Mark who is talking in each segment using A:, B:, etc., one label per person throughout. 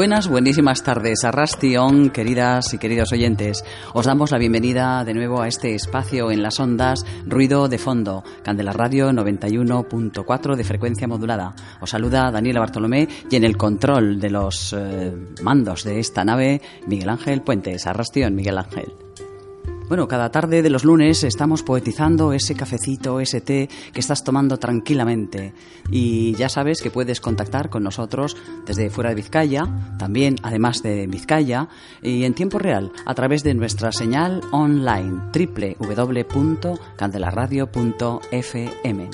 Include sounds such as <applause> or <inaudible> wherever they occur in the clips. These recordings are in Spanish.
A: Buenas, buenísimas tardes. Arrastion, queridas y queridos oyentes. Os damos la bienvenida de nuevo a este espacio en las ondas Ruido de Fondo, Candela Radio 91.4 de frecuencia modulada. Os saluda Daniela Bartolomé y en el control de los eh, mandos de esta nave, Miguel Ángel Puentes. Arrastion, Miguel Ángel. Bueno, cada tarde de los lunes estamos poetizando ese cafecito, ese té que estás tomando tranquilamente. Y ya sabes que puedes contactar con nosotros desde fuera de Vizcaya, también además de Vizcaya, y en tiempo real a través de nuestra señal online www.candelaradio.fm.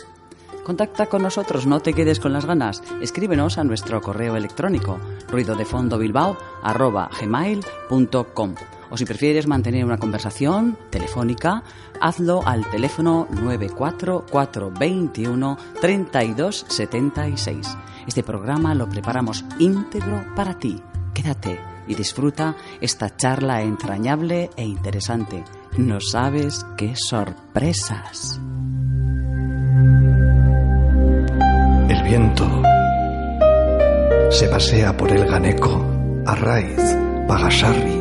A: Contacta con nosotros, no te quedes con las ganas. Escríbenos a nuestro correo electrónico ruidodefondobilbao.gmail.com o si prefieres mantener una conversación telefónica, hazlo al teléfono 94421 3276. Este programa lo preparamos íntegro para ti. Quédate y disfruta esta charla entrañable e interesante. No sabes qué sorpresas.
B: El viento se pasea por el Ganeco, Arraiz, Pagasarri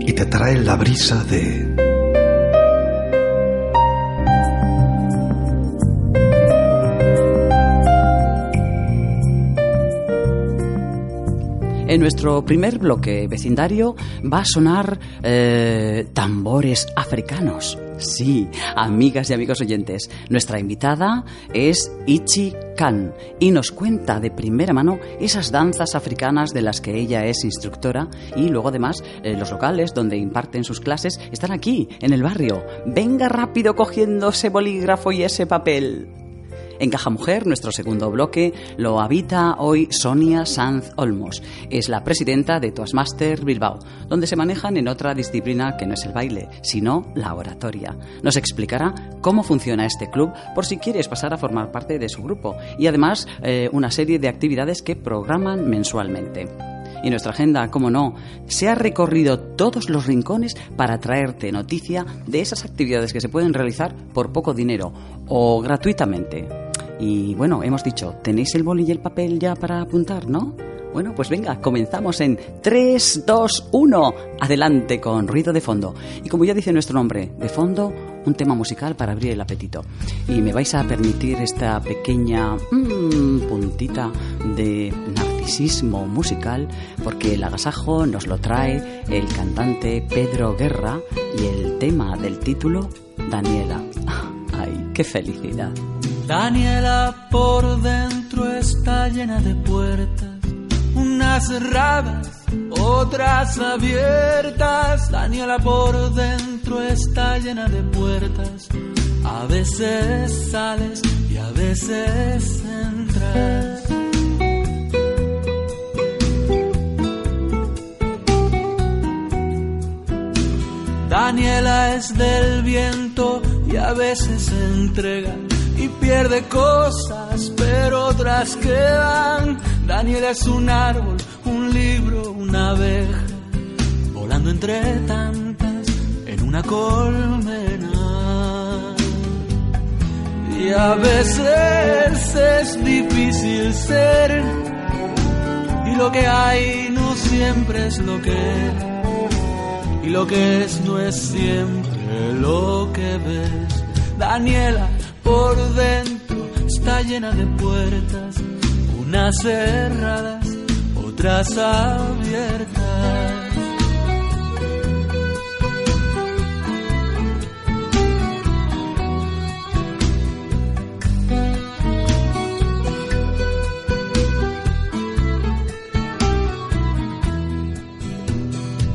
B: y te trae la brisa de...
A: En nuestro primer bloque vecindario va a sonar eh, tambores africanos. Sí, amigas y amigos oyentes, nuestra invitada es Ichi Khan y nos cuenta de primera mano esas danzas africanas de las que ella es instructora y luego además eh, los locales donde imparten sus clases están aquí, en el barrio. Venga rápido cogiendo ese bolígrafo y ese papel. En Caja Mujer, nuestro segundo bloque, lo habita hoy Sonia Sanz Olmos. Es la presidenta de Toastmaster Bilbao, donde se manejan en otra disciplina que no es el baile, sino la oratoria. Nos explicará cómo funciona este club por si quieres pasar a formar parte de su grupo y además eh, una serie de actividades que programan mensualmente y nuestra agenda, como no, se ha recorrido todos los rincones para traerte noticia de esas actividades que se pueden realizar por poco dinero o gratuitamente. Y bueno, hemos dicho, ¿tenéis el boli y el papel ya para apuntar, no? Bueno, pues venga, comenzamos en 3, 2, 1. Adelante con ruido de fondo. Y como ya dice nuestro nombre, de fondo, un tema musical para abrir el apetito. Y me vais a permitir esta pequeña mmm, puntita de narcisismo musical, porque el agasajo nos lo trae el cantante Pedro Guerra y el tema del título, Daniela. <laughs> ¡Ay, qué felicidad!
C: Daniela por dentro está llena de puertas, unas cerradas, otras abiertas. Daniela por dentro está llena de puertas, a veces sales y a veces entras. Daniela es del viento y a veces se entrega y pierde cosas, pero otras quedan. Daniela es un árbol, un libro, una abeja, volando entre tantas en una colmena. Y a veces es difícil ser, y lo que hay no siempre es lo que es, y lo que es no es siempre lo que ves. Daniela por dentro está llena de puertas, unas cerradas, otras abiertas.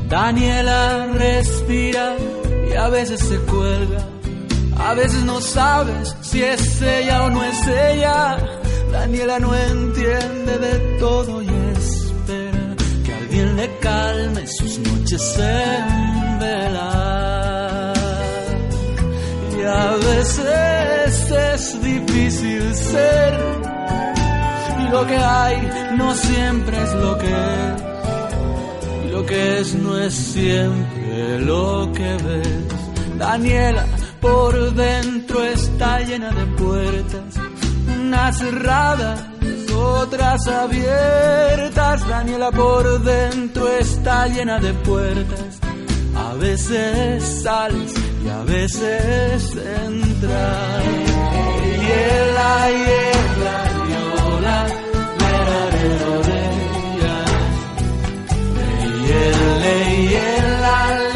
C: Daniela respira y a veces se cuelga. A veces no sabes si es ella o no es ella. Daniela no entiende de todo y espera que alguien le calme sus noches en vela. Y a veces es difícil ser. Y lo que hay no siempre es lo que es. Y lo que es no es siempre lo que ves. Daniela por dentro está llena de puertas, unas cerradas, otras abiertas. Daniela por dentro está llena de puertas. A veces sales y a veces entras. Hiela, hiela, viola, lera, lera, lera, lera,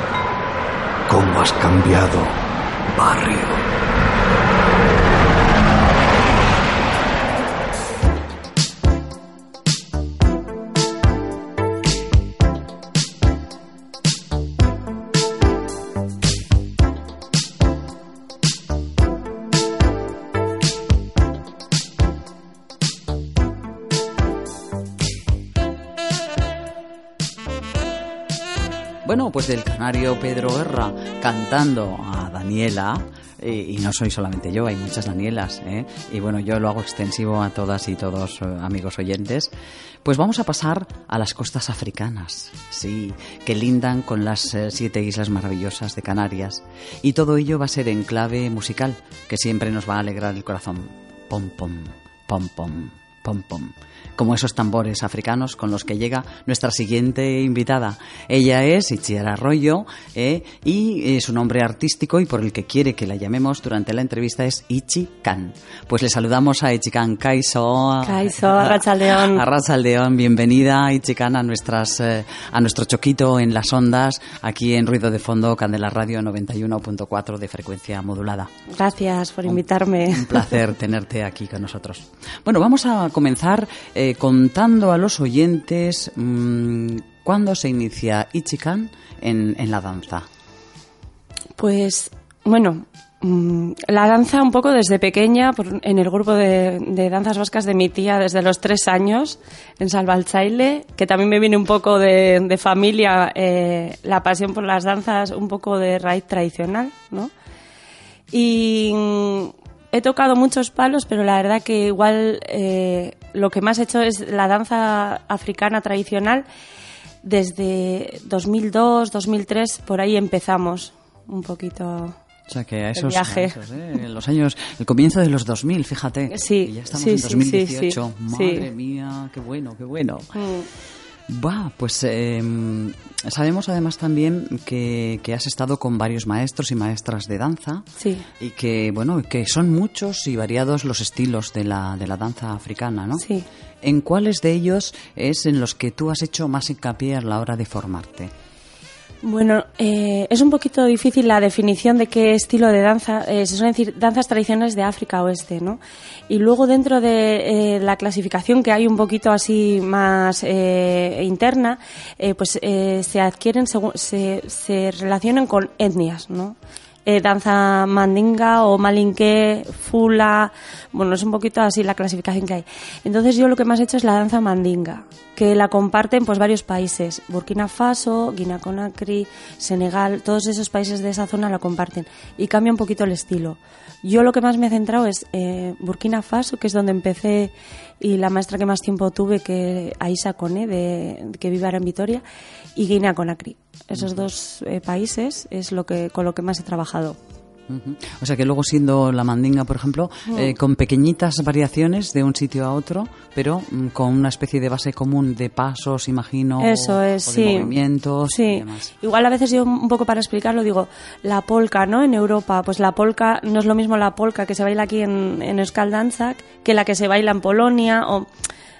B: ¿Cómo has cambiado, barrio?
A: Canario Pedro Guerra cantando a Daniela, eh, y no soy solamente yo, hay muchas Danielas, ¿eh? y bueno, yo lo hago extensivo a todas y todos eh, amigos oyentes, pues vamos a pasar a las costas africanas, sí, que lindan con las siete islas maravillosas de Canarias, y todo ello va a ser en clave musical, que siempre nos va a alegrar el corazón. Pom, pom, pom, pom, pom, pom como esos tambores africanos con los que llega nuestra siguiente invitada. Ella es Itziar Arroyo eh, y su nombre artístico y por el que quiere que la llamemos durante la entrevista es Ichi Kan. Pues le saludamos a Ichi Kan Kaiso.
D: Kaiso, <laughs> Arrachaldeón.
A: Arrachaldeón, bienvenida Ichi Kan a, nuestras, eh, a nuestro choquito en las ondas aquí en Ruido de Fondo, Candela Radio 91.4 de frecuencia modulada.
D: Gracias por invitarme.
A: Un placer tenerte aquí con nosotros. Bueno, vamos a comenzar eh, contando a los oyentes mmm, cuándo se inicia Ichikan en, en la danza.
D: Pues, bueno, mmm, la danza un poco desde pequeña, en el grupo de, danzas vascas de mi tía desde los tres años, en Salvalchaile, que también me viene un poco de, familia, eh, la pasión por las danzas, un poco de raíz tradicional, ¿no? Y he tocado muchos palos, pero la verdad que igual eh, lo que más he hecho es la danza africana tradicional. Desde 2002, 2003, por ahí empezamos un poquito.
A: O sea que a esos,
D: viaje.
A: A esos ¿eh? los años, el comienzo de los 2000, fíjate.
D: Sí,
A: y ya estamos
D: sí,
A: en 2018.
D: Sí,
A: Madre mía, qué bueno, qué bueno. Mm. Va, pues eh, sabemos además también que, que, has estado con varios maestros y maestras de danza.
D: Sí.
A: Y que, bueno, que son muchos y variados los estilos de la, de la danza africana, ¿no?
D: Sí.
A: ¿En cuáles de ellos es en los que tú has hecho más hincapié a la hora de formarte?
D: Bueno, eh, es un poquito difícil la definición de qué estilo de danza, eh, se suelen decir danzas tradicionales de África Oeste, ¿no? Y luego dentro de eh, la clasificación que hay un poquito así más interna, pues se adquieren, se, se relacionan con etnias, ¿no? Eh, danza mandinga o malinque, fula, bueno, es un poquito así la clasificación que hay. Entonces yo lo que más he hecho es la danza mandinga, que la comparten pues varios países, Burkina Faso, Guinea Conakry, Senegal, todos esos países de esa zona la comparten y cambia un poquito el estilo. Yo lo que más me he centrado es eh, Burkina Faso, que es donde empecé y la maestra que más tiempo tuve, que Aisa Kone, de, que vive ahora en Vitoria, y Guinea Conakry. Esos dos eh, países es lo que, con lo que más he trabajado.
A: O sea que luego siendo la mandinga, por ejemplo, mm. eh, con pequeñitas variaciones de un sitio a otro, pero mm, con una especie de base común de pasos, imagino,
D: Eso es,
A: o
D: sí.
A: de movimientos
D: sí. Igual a veces yo un poco para explicarlo digo, la polka, ¿no? En Europa, pues la polka no es lo mismo la polka que se baila aquí en, en Euskal que la que se baila en Polonia o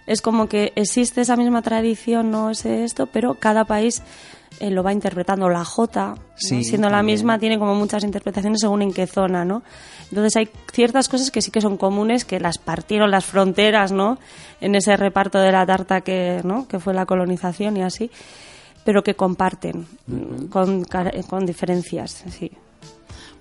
D: es como que existe esa misma tradición, no es esto, pero cada país eh, lo va interpretando. La J, siendo la misma, tiene como muchas interpretaciones según en qué zona, ¿no? Entonces hay ciertas cosas que sí que son comunes, que las partieron las fronteras, ¿no? En ese reparto de la tarta que, ¿no? que fue la colonización y así, pero que comparten con, con diferencias, sí.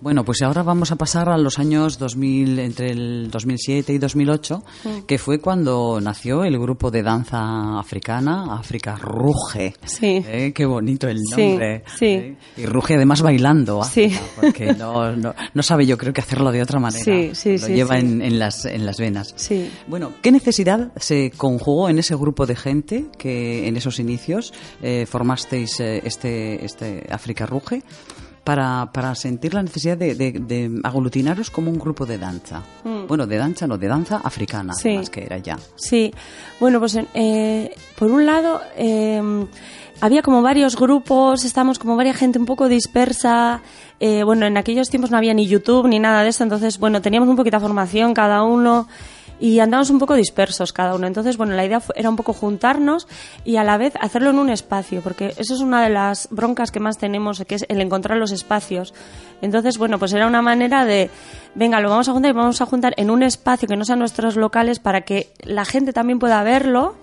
A: Bueno, pues ahora vamos a pasar a los años 2000, entre el 2007 y 2008, que fue cuando nació el grupo de danza africana, África Ruge.
D: Sí.
A: ¿Eh? Qué bonito el nombre.
D: Sí, ¿Eh?
A: Y Ruge además bailando, sí. porque no, no, sabe yo creo que hacerlo de otra manera.
D: Sí, sí,
A: Lo lleva en, en, las, en las venas.
D: Sí.
A: Bueno, ¿qué necesidad se conjugó en ese grupo de gente que en esos inicios eh, formasteis este, este África Ruge? Para, para sentir la necesidad de, de, aglutinaros como un grupo de danza. Mm. Bueno, de danza, no, de danza africana, más que era ya.
D: Sí, bueno, pues eh, por un lado em, había como varios grupos, estábamos como varias gente un poco dispersa. Eh, bueno, en aquellos tiempos no había ni YouTube ni nada de eso, entonces, bueno, teníamos un poquito de formación cada uno y andamos un poco dispersos cada uno. Entonces, bueno, la idea era un poco juntarnos y a la vez hacerlo en un espacio, porque eso es una de las broncas que más tenemos, que es el encontrar los espacios. Entonces, bueno, pues era una manera de, venga, lo vamos a juntar y vamos a juntar en un espacio que no sean nuestros locales para que la gente también pueda verlo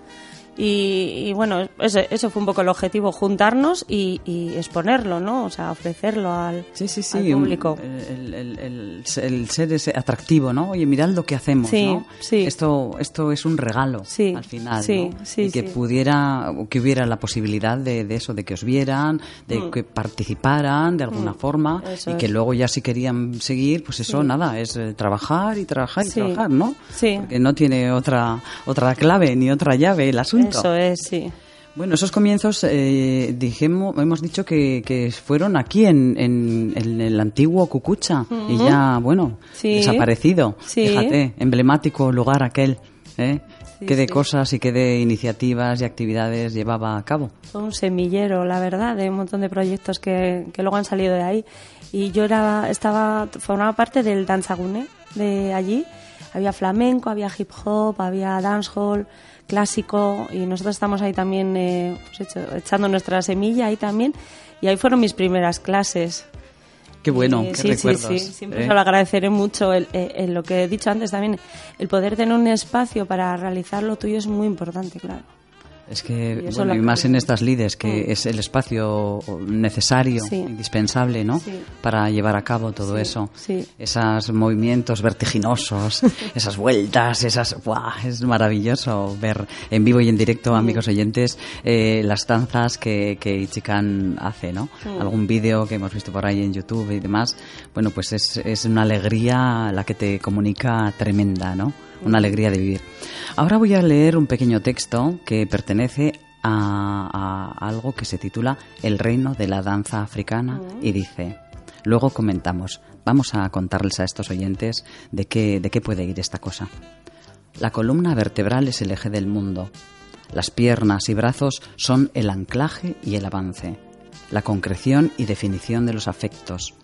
D: y, bueno, eso, fue un poco el objetivo, juntarnos y, exponerlo, ¿no? O sea, ofrecerlo al,
A: sí, sí, sí,
D: público.
A: el, ser ese atractivo, ¿no? Oye, mirad lo que hacemos, ¿no? Esto, esto es un regalo al final,
D: sí,
A: ¿no? y que pudiera, que hubiera la posibilidad de, eso, de que os vieran, de mm. que participaran de alguna mm. forma y que luego ya si querían seguir, pues eso, nada, es eh, trabajar y trabajar y trabajar, ¿no?
D: Sí.
A: Porque no tiene otra, otra clave ni otra llave el asunto.
D: Eso es, sí.
A: Bueno, esos comienzos, eh, dijimos, hemos dicho que, que fueron aquí en, en, el antiguo Cucucha y ya, bueno, desaparecido. Fíjate, emblemático lugar aquel. ¿eh? qué de cosas y qué de iniciativas y actividades llevaba a cabo.
D: Fue un semillero, la verdad, de un montón de proyectos que, que luego han salido de ahí. Y yo era, estaba, formaba parte del Danzagune de allí. Había flamenco, había hip hop, había dancehall clásico y nosotros estamos ahí también eh, pues echando nuestra semilla ahí también y ahí fueron mis primeras clases.
A: Qué bueno, qué
D: sí,
A: recuerdos,
D: sí, sí, siempre ¿eh? lo agradeceré mucho. El, el, lo que he dicho antes también, el poder tener un espacio para realizar lo tuyo es muy importante, claro.
A: Es que, y bueno, y más en estas lides, que mm. es el espacio necesario, indispensable, ¿no? Para llevar a cabo todo eso. Esos movimientos vertiginosos, <laughs> esas vueltas, esas... ¡buah! Es maravilloso ver en vivo y en directo, amigos oyentes, eh, las danzas que, que Ichikan hace, ¿no? Algún vídeo que hemos visto por ahí en YouTube y demás. Bueno, pues es, es una alegría la que te comunica tremenda, ¿no? Una alegría de vivir. Ahora voy a leer un pequeño texto que pertenece a, algo que se titula El reino de la danza africana y dice, luego comentamos, vamos a contarles a estos oyentes de qué, de qué puede ir esta cosa. La columna vertebral es el eje del mundo. Las piernas y brazos son el anclaje y el avance, la concreción y definición de los afectos.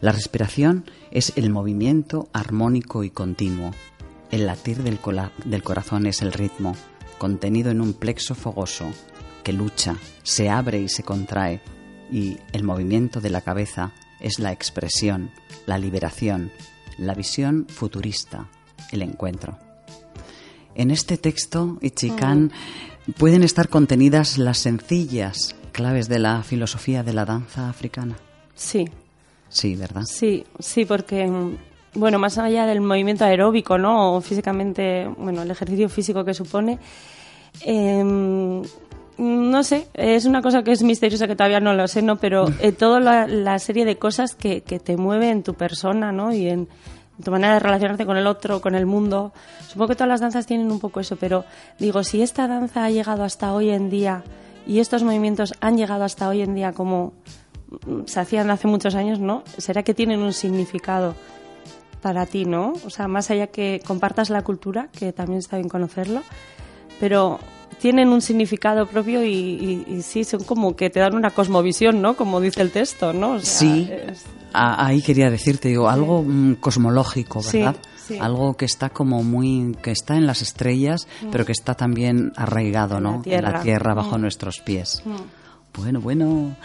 A: La respiración es el movimiento armónico y continuo. El latir del, del corazón es el ritmo, contenido en un plexo fogoso, que lucha, se abre y se contrae. y el movimiento de la cabeza es la expresión, la liberación, la visión futurista, el encuentro. En este texto, Ichikan, pueden estar contenidas las sencillas claves de la filosofía de la danza africana.
D: Sí.
A: Sí, ¿verdad?
D: Sí, sí, porque bueno, más allá del movimiento aeróbico, ¿no? O físicamente, bueno, el ejercicio físico que supone, em, no sé, es una cosa que es misteriosa que todavía no lo sé, ¿no? Pero eh, toda la, serie de cosas que, que te mueven en tu persona, ¿no? Y en, tu manera de relacionarte con el otro, con el mundo. Supongo que todas las danzas tienen un poco eso, pero digo, si esta danza ha llegado hasta hoy en día y estos movimientos han llegado hasta hoy en día como se hacían hace muchos años, ¿no? ¿Será que tienen un significado para ti, ¿no? O sea, más allá que compartas la cultura, que también está bien conocerlo, pero tienen un significado propio y, sí, son como que te dan una cosmovisión, ¿no? Como dice el texto, ¿no?
A: sí, ahí quería decirte, digo, algo mm, cosmológico, ¿verdad? Algo que está como muy, que está en las estrellas, mm. pero que está también arraigado, ¿no? En la tierra, bajo mm. nuestros pies. Bueno, bueno.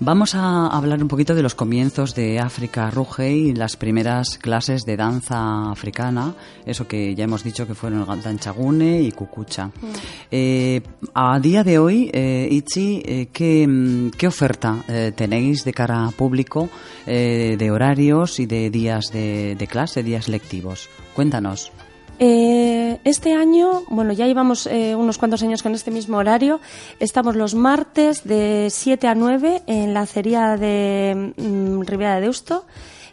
A: Vamos a hablar un poquito de los comienzos de África Ruge y las primeras clases de danza africana, eso que ya hemos dicho que fueron Danchagune y Cucucha. Mm. Eh, a día de hoy, eh, Ichi, eh, ¿qué, oferta tenéis de cara a público de horarios y de días de, de clase, días lectivos? Cuéntanos.
D: Eh, este año, bueno, ya llevamos eh, unos cuantos años con este mismo horario. Estamos los martes de 7 a 9 en la acería de mm, de Deusto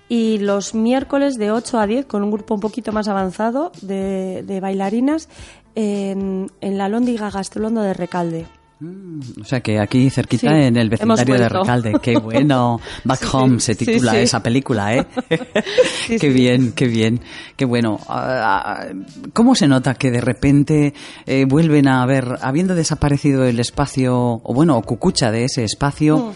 D: y los miércoles de 8 a 10 con un grupo un poquito más avanzado de, bailarinas en, la Lóndiga Gastelondo de Recalde.
A: Mm, o sea que aquí cerquita en el vecindario de Recalde. Qué bueno. <laughs> Back Home se titula esa película, ¿eh? <laughs> <laughs> qué bien, qué bien. Qué bueno. Ah, ah, ¿Cómo se nota que de repente eh, vuelven a ver, habiendo desaparecido el espacio, o bueno, cucucha de ese espacio, mm.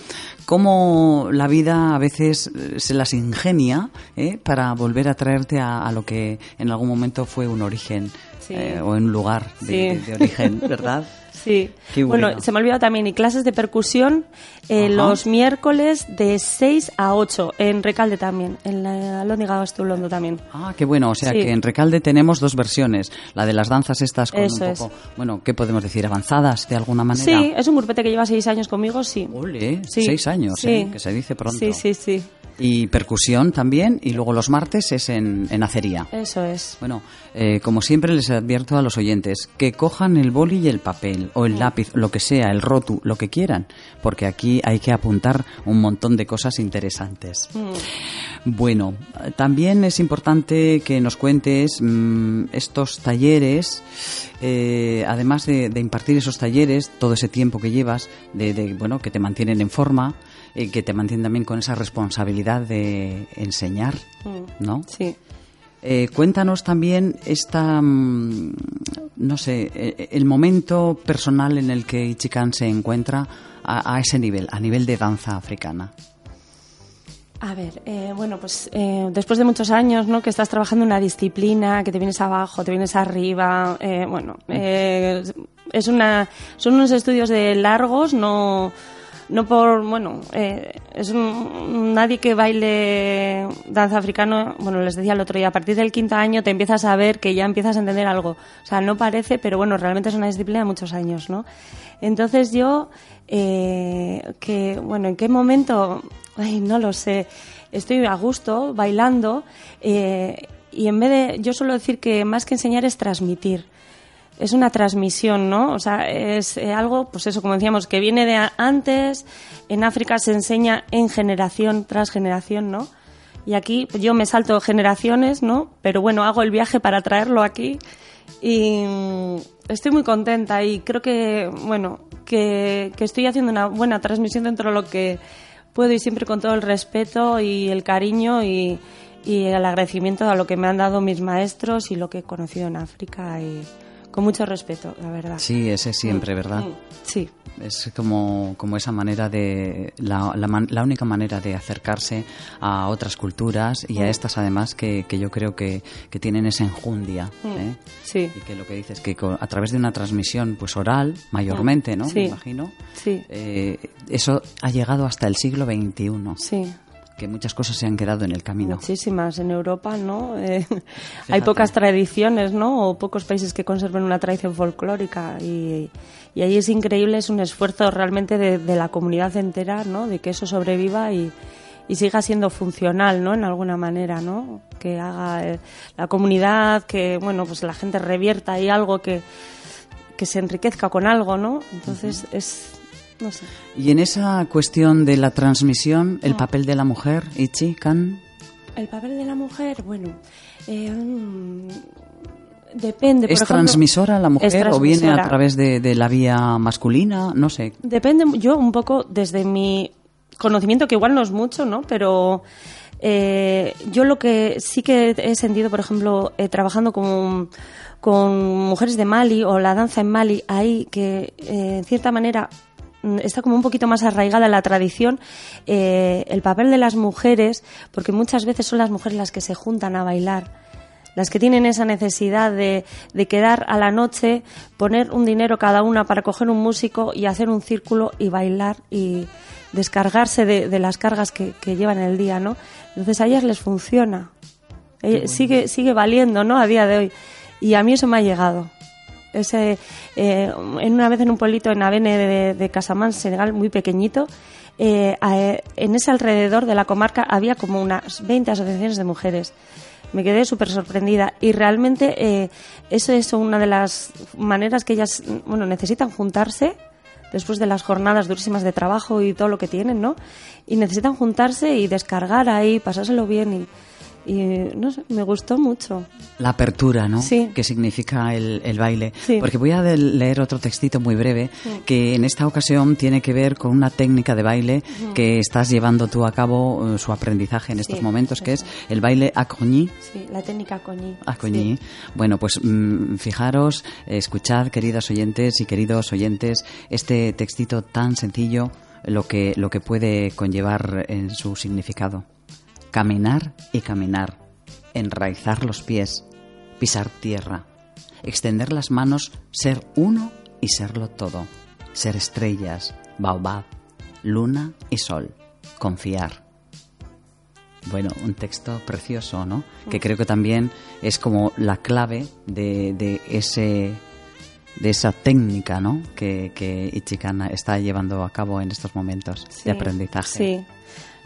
A: cómo la vida a veces eh, se las ingenia eh, para volver a traerte a, lo que en algún momento fue un origen o un lugar de origen, ¿verdad?
D: Sí. bueno. se me ha olvidado también, y clases de percusión eh, los miércoles de 6 a 8, en Recalde también, en la Lóndiga Gastulondo también.
A: Ah, qué bueno, o sea que en Recalde tenemos dos versiones, la de las danzas estas con un poco, bueno, ¿qué podemos decir? ¿Avanzadas de alguna manera?
D: Sí, es un grupete que lleva seis años conmigo, sí.
A: Ole, seis años, ¿eh? que se dice pronto.
D: Sí, sí, sí.
A: Y percusión también, y luego los martes es en, en acería.
D: Eso es.
A: Bueno, eh, como siempre les advierto a los oyentes que cojan el boli y el papel, o el lápiz, lo que sea, el rotu, lo que quieran, porque aquí hay que apuntar un montón de cosas interesantes. Mm. Bueno, también es importante que nos cuentes mm, estos talleres, eh, además de, impartir esos talleres, todo ese tiempo que llevas, de, bueno, que te mantienen en forma, y que te mantienen también con esa responsabilidad de enseñar, mm. ¿no?
D: Sí.
A: Eh, cuéntanos también esta, mm, no sé, eh, el momento personal en el que Ichikan se encuentra a, ese nivel, a nivel de danza africana.
D: A ver, eh, bueno, pues después de muchos años, ¿no? Que estás trabajando en una disciplina, que te vienes abajo, te vienes arriba, bueno, es una, son unos estudios de largos, no no por, bueno, eh, es nadie que baile danza africano, bueno, les decía el otro día, a partir del quinto año te empiezas a ver que ya empiezas a entender algo. O sea, no parece, pero bueno, realmente es una disciplina de muchos años, ¿no? Entonces yo, eh, que, bueno, ¿en qué momento? Ay, no lo sé. Estoy a gusto bailando eh, y en vez de, yo suelo decir que más que enseñar es transmitir es una transmisión, ¿no? O sea, es eh, algo, pues eso, como decíamos, que viene de antes, en África se enseña en generación tras generación, ¿no? Y aquí pues, yo me salto generaciones, ¿no? Pero bueno, hago el viaje para traerlo aquí y mm, estoy muy contenta y creo que, bueno, que, estoy haciendo una buena transmisión dentro de lo que puedo y siempre con todo el respeto y el cariño y, y el agradecimiento a lo que me han dado mis maestros y lo que he conocido en África y con mucho respeto, la verdad.
A: Sí, ese siempre, ¿verdad?
D: Mm, Sí,
A: Es como, como esa manera de. La, la, man- la única manera de acercarse a otras culturas y a estas, además, que, que yo creo que, que tienen esa enjundia. ¿eh?
D: sí,
A: Y que lo que dices, que a través de una transmisión pues oral, mayormente, ¿no?
D: Sí.
A: Me imagino.
D: sí,
A: eh, eso ha llegado hasta el siglo XXI,
D: sí.
A: Que muchas cosas se han quedado en el camino.
D: Muchísimas. En Europa, ¿no? Eh, <laughs> hay pocas tradiciones, ¿no? O pocos países que conserven una tradición folclórica. Y, y ahí es increíble, es un esfuerzo realmente de, de la comunidad entera, ¿no? De que eso sobreviva y, y siga siendo funcional, ¿no? En alguna manera, ¿no? Que haga eh, la comunidad, que, bueno, pues la gente revierta ahí algo que, que se enriquezca con algo, ¿no? Entonces es. No sé.
A: Y en esa cuestión de la transmisión,
D: Ah.
A: el papel de la mujer, Ichi, Kan,
D: El papel de la mujer, bueno, eh, mm, depende. por
A: ¿es
D: ejemplo,
A: transmisora la mujer o viene a través de, de la vía masculina? No sé.
D: Depende, yo un poco desde mi conocimiento, que igual no es mucho, ¿no? Pero eh, yo lo que sí que he sentido, por ejemplo, eh, trabajando con, con mujeres de Mali o la danza en Mali, ahí que eh, en cierta manera está como un poquito más arraigada la tradición eh, el papel de las mujeres, porque muchas veces son las mujeres las que se juntan a bailar las que tienen esa necesidad de, de quedar a la noche, poner un dinero cada una para coger un músico y hacer un círculo y bailar y descargarse de, de las cargas que, que llevan el día, ¿no? Entonces a ellas les funciona. Eh, sigue, sigue valiendo, ¿no? A día de hoy. Y a mí eso me ha llegado. Ese, eh, en una vez en un pueblito en Avene de, de Casamance, Senegal, muy pequeñito, eh, a- en ese alrededor de la comarca había como unas 20 asociaciones de mujeres. Me quedé súper sorprendida y realmente eh, eso es una de las maneras que ellas bueno, necesitan juntarse después de las jornadas durísimas de trabajo y todo lo que tienen, ¿no? Y necesitan juntarse y descargar ahí, pasárselo bien y, y no sé, me gustó mucho.
A: La apertura, ¿no?
D: Sí.
A: Que significa el, el baile.
D: Sí.
A: Porque voy a leer otro textito muy breve que en esta ocasión tiene que ver con una técnica de baile que estás llevando tú a cabo eh, su aprendizaje en estos
D: Sí,
A: momentos, que es el baile acogni.
D: Sí, la técnica.
A: Acogni.
D: Sí.
A: Bueno, pues mm, fijaros, escuchad, queridas oyentes y queridos oyentes, este textito tan sencillo, lo que, lo que puede conllevar en su significado. Caminar y caminar, enraizar los pies, pisar tierra, extender las manos, ser uno y serlo todo, ser estrellas, baobab, luna y sol, confiar. Bueno, un texto precioso, ¿no? Que creo que también es como la clave de, de ese de esa técnica, ¿no? Que, que Ichikana está llevando a cabo en estos momentos de aprendizaje.
D: Sí.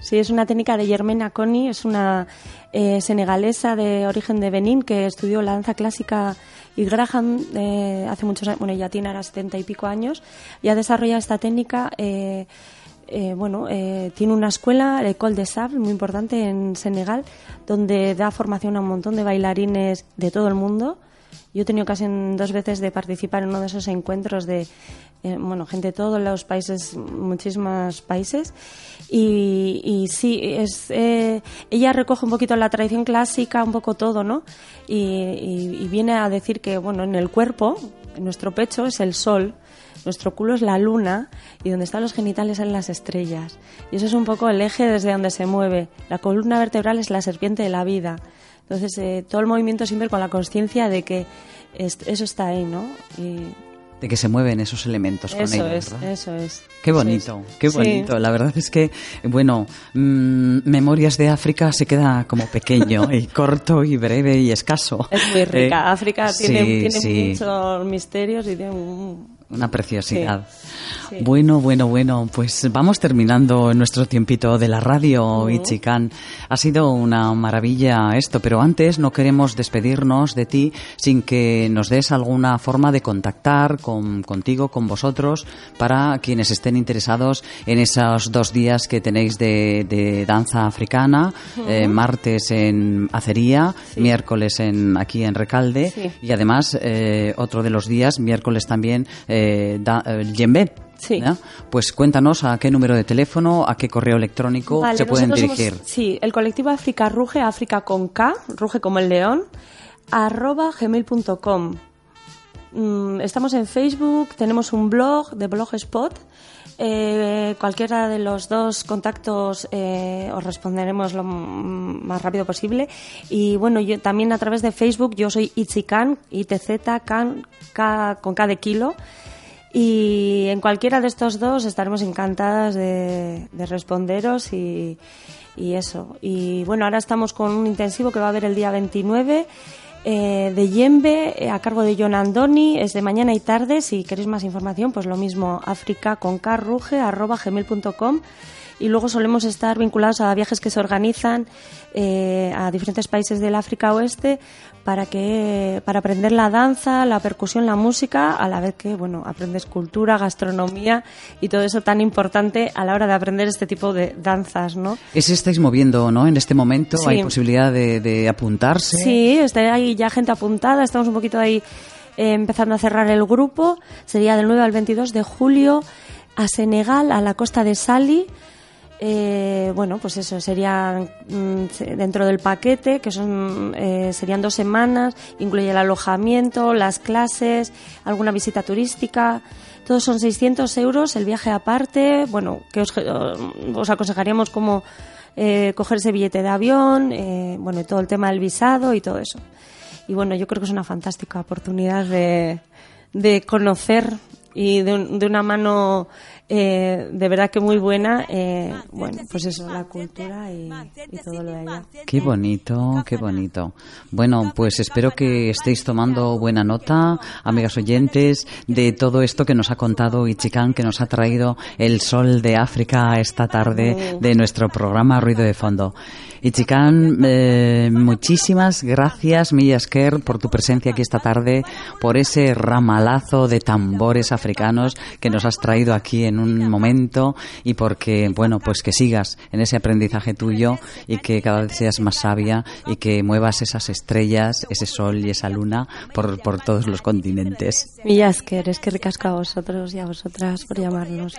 D: Sí, es una técnica de Yermena Coni, es una eh, senegalesa de origen de Benín que estudió la danza clásica y Graham eh, hace muchos años, bueno, ya tiene ahora setenta y pico años, y ha desarrollado esta técnica. eh, eh, bueno, eh, tiene una escuela, el École de Sable, muy importante en Senegal, donde da formación a un montón de bailarines de todo el mundo. Yo he tenido ocasión dos veces de participar en uno de esos encuentros de, eh, bueno, gente de todos los países, muchísimos países. Y, y sí, es, eh, ella recoge un poquito la tradición clásica, un poco todo, ¿no? Y, viene a decir que, bueno, en el cuerpo, nuestro pecho es el sol, nuestro culo es la luna y donde están los genitales son las estrellas. Y eso es un poco el eje desde donde se mueve. La columna vertebral es la serpiente de la vida. Entonces, eh, todo el movimiento siempre con la conciencia de que es- eso está ahí, ¿no?
A: De que se mueven esos elementos con
D: eso
A: ellos,
D: es,
A: ¿verdad?
D: eso es.
A: Qué bonito,
D: es.
A: qué
D: Sí.
A: bonito. La verdad es que, bueno, mm, Memorias de África se queda como pequeño <laughs> y corto y breve y escaso.
D: Es muy rica.
A: Eh,
D: África tiene,
A: sí,
D: tiene
A: sí,
D: muchos misterios y tiene un...
A: Una preciosidad.
D: Sí.
A: Bueno, bueno, bueno, pues vamos terminando nuestro tiempito de la radio, Ichikan. Ha sido una maravilla esto, pero antes no queremos despedirnos de ti sin que nos des alguna forma de contactar con, contigo, con vosotros, para quienes estén interesados en esos dos días que tenéis de, de danza africana, eh, martes en Acería, miércoles en, aquí en Recalde, y además eh, otro de los días, miércoles también, eh, da- el Yembe. Pues cuéntanos a qué número de teléfono, a qué correo electrónico
D: Vale,
A: se pueden dirigir.
D: somos- sí, el colectivo África Ruge, África con K, ruge como el león, arroba gmail.com. Mm, estamos en Facebook, tenemos un blog de Blogspot. Eh, cualquiera de los dos contactos eh, os responderemos lo más rápido posible. Y bueno, yo también a través de Facebook, yo soy Itzikan, ITZ, K, con K de kilo. Y en cualquiera de estos dos estaremos encantadas de, de responderos y, y eso. Y bueno, ahora estamos con un intensivo que va a haber el día 29 eh, de Yembe eh, a cargo de John Andoni, es de mañana y tarde. Si queréis más información, pues lo mismo, africa con arroba gmail.com y luego solemos estar vinculados a viajes que se organizan eh, a diferentes países del África Oeste para que para aprender la danza, la percusión, la música, a la vez que bueno aprendes cultura, gastronomía y todo eso tan importante a la hora de aprender este tipo de danzas, ¿no?
A: Ese estáis moviendo, ¿no? En este momento hay posibilidad de, apuntarse.
D: Sí, está ahí ya gente apuntada, estamos un poquito ahí eh, empezando a cerrar el grupo. Sería del 9 al 22 de julio a Senegal, a la costa de Sali eh, bueno, pues eso sería mm, dentro del paquete, que son eh, serían dos semanas, incluye el alojamiento, las clases, alguna visita turística. Todos son 600 euros, el viaje aparte. Bueno, que os, os aconsejaríamos cómo eh, coger ese billete de avión, eh, bueno, todo el tema del visado y todo eso. Y bueno, yo creo que es una fantástica oportunidad de, de conocer y de, de una mano eh, de verdad que muy buena. Eh, bueno, pues eso, la cultura y, todo lo de allá.
A: Qué bonito, qué bonito. Bueno, pues espero que estéis tomando buena nota, amigas oyentes, de todo esto que nos ha contado Ichikan, que nos ha traído el sol de África esta tarde de nuestro programa Ruido de Fondo. Ichikan, eh, muchísimas gracias, Millasker, por tu presencia aquí esta tarde, por ese ramalazo de tambores africanos que nos has traído aquí en un momento y porque, bueno, pues que sigas en ese aprendizaje tuyo y que cada vez seas más sabia y que muevas esas estrellas, ese sol y esa luna por, por todos los continentes.
D: Millasker, es que ricasco a vosotros y a vosotras por llamarnos.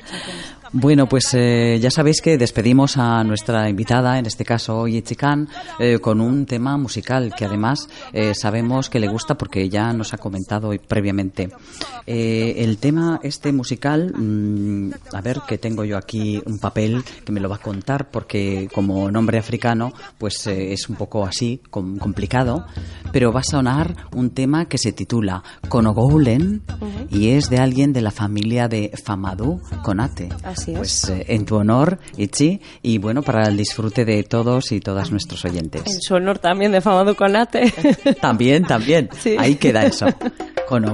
A: Bueno, pues eh, ya sabéis que despedimos a nuestra invitada, en este caso hoy Chicán, eh, con un tema musical que además eh, sabemos que le gusta porque ya nos ha comentado previamente. el tema este musical, mm, a ver que tengo yo aquí un papel que me lo va a contar porque como nombre africano pues es un poco así, complicado, pero va a sonar un tema que se titula Konogoulen y es de alguien de la familia de Famadou Konate. Pues eh, en tu honor, Ichi, y bueno, para el disfrute de todos y todas nuestros oyentes.
D: En su honor también de Famado Conate.
A: también, también. Ahí queda eso. Con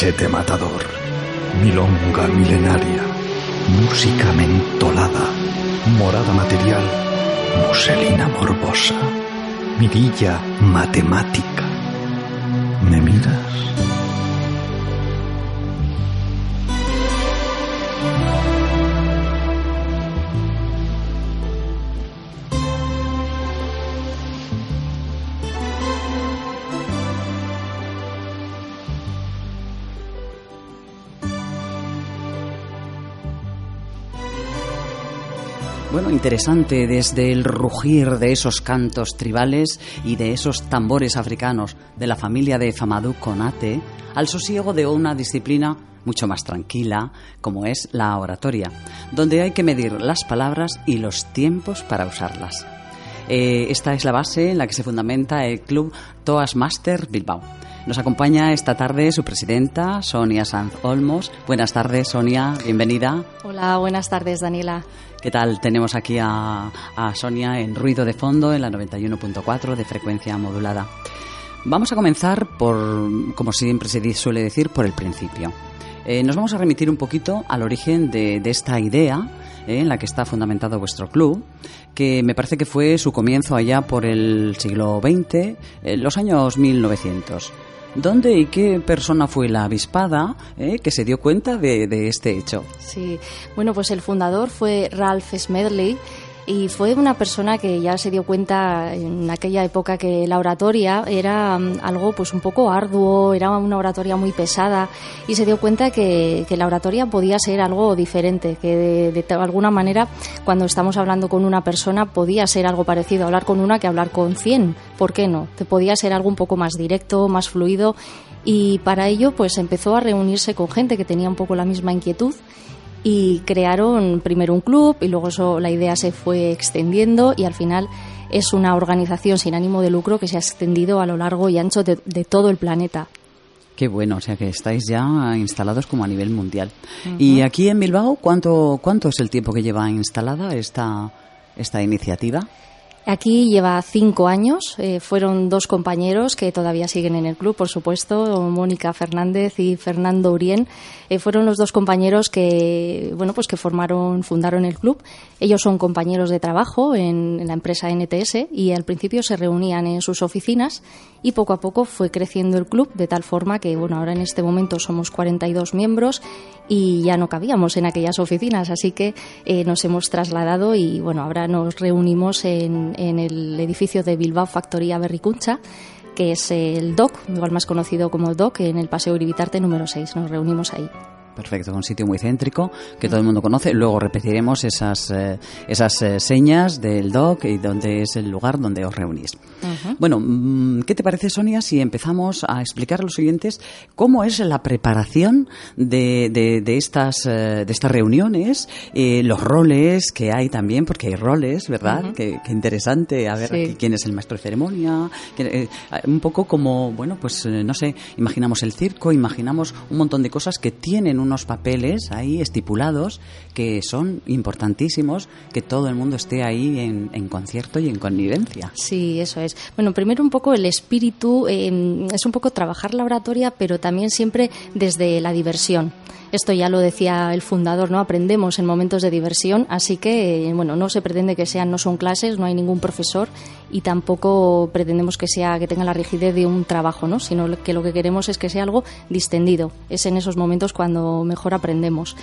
B: machete matador, milonga milenaria, música mentolada, morada material, muselina morbosa, mirilla matemática.
A: Bueno, interesante desde el rugir de esos cantos tribales y de esos tambores africanos de la familia de Famadou Konate al sosiego de una disciplina mucho más tranquila como es la oratoria, donde hay que medir las palabras y los tiempos para usarlas. Eh, esta es la base en la que se fundamenta el club Toas Master Bilbao. Nos acompaña esta tarde su presidenta, Sonia Sanz Olmos. Buenas tardes, Sonia, bienvenida.
E: Hola, buenas tardes, Daniela.
A: ¿Qué tal? Tenemos aquí a, a Sonia en ruido de fondo en la 91.4 de frecuencia modulada. Vamos a comenzar por, como siempre se suele decir, por el principio. Eh, nos vamos a remitir un poquito al origen de, de esta idea eh, en la que está fundamentado vuestro club, que me parece que fue su comienzo allá por el siglo XX, en los años 1900. ¿Dónde y qué persona fue la avispada eh, que se dio cuenta de, de este hecho?
E: Sí, bueno, pues el fundador fue Ralph Smedley y fue una persona que ya se dio cuenta en aquella época que la oratoria era um, algo pues un poco arduo, era una oratoria muy pesada y se dio cuenta que, que la oratoria podía ser algo diferente, que de, alguna manera cuando estamos hablando con una persona podía ser algo parecido, hablar con una que hablar con 100, ¿por qué no? Te podía ser algo un poco más directo, más fluido y para ello pues empezó a reunirse con gente que tenía un poco la misma inquietud y crearon primero un club y luego eso, la idea se fue extendiendo y al final es una organización sin ánimo de lucro que se ha extendido a lo largo y ancho de, de todo el planeta.
A: Qué bueno, o sea que estáis ya instalados como a nivel mundial. Uh -huh. ¿Y aquí en Bilbao cuánto, cuánto es el tiempo que lleva instalada esta, esta iniciativa?
E: Aquí lleva cinco años. Eh, fueron dos compañeros que todavía siguen en el club, por supuesto, Mónica Fernández y Fernando Urien. Eh, fueron los dos compañeros que, bueno, pues que formaron, fundaron el club. Ellos son compañeros de trabajo en, la empresa NTS y al principio se reunían en sus oficinas y poco a poco fue creciendo el club de tal forma que, bueno, ahora en este momento somos 42 miembros y ya no cabíamos en aquellas oficinas, así que eh, nos hemos trasladado y, bueno, ahora nos reunimos en en el edificio de Bilbao Factoría Berricuncha, que es el DOC, igual más conocido como DOC, en el Paseo Uribitarte número 6. Nos reunimos ahí.
A: Perfecto, un sitio muy céntrico que todo el mundo conoce. Luego repetiremos esas, eh, esas eh, señas del DOC y donde es el lugar donde os reunís. Uh -huh. Bueno, ¿qué te parece, Sonia, si empezamos a explicar a los oyentes cómo es la preparación de, de, de estas, eh, de estas reuniones, eh, los roles que hay también, porque hay roles, ¿verdad? Uh -huh. qué, qué, interesante, a ver sí. aquí, quién es el maestro de ceremonia, que, un poco como, bueno, pues no sé, imaginamos el circo, imaginamos un montón de cosas que tienen unos papeles ahí estipulados que son importantísimos que todo el mundo esté ahí en, en concierto y en connivencia.
E: Sí, eso es. Bueno, primero un poco el espíritu, eh, es un poco trabajar la oratoria, pero también siempre desde la diversión. Esto ya lo decía el fundador, ¿no? Aprendemos en momentos de diversión, así que, bueno, no se pretende que sean, no son clases, no hay ningún profesor y tampoco pretendemos que sea, que tenga la rigidez de un trabajo, ¿no? Sino que lo que queremos es que sea algo distendido. Es en esos momentos cuando mejor aprendemos.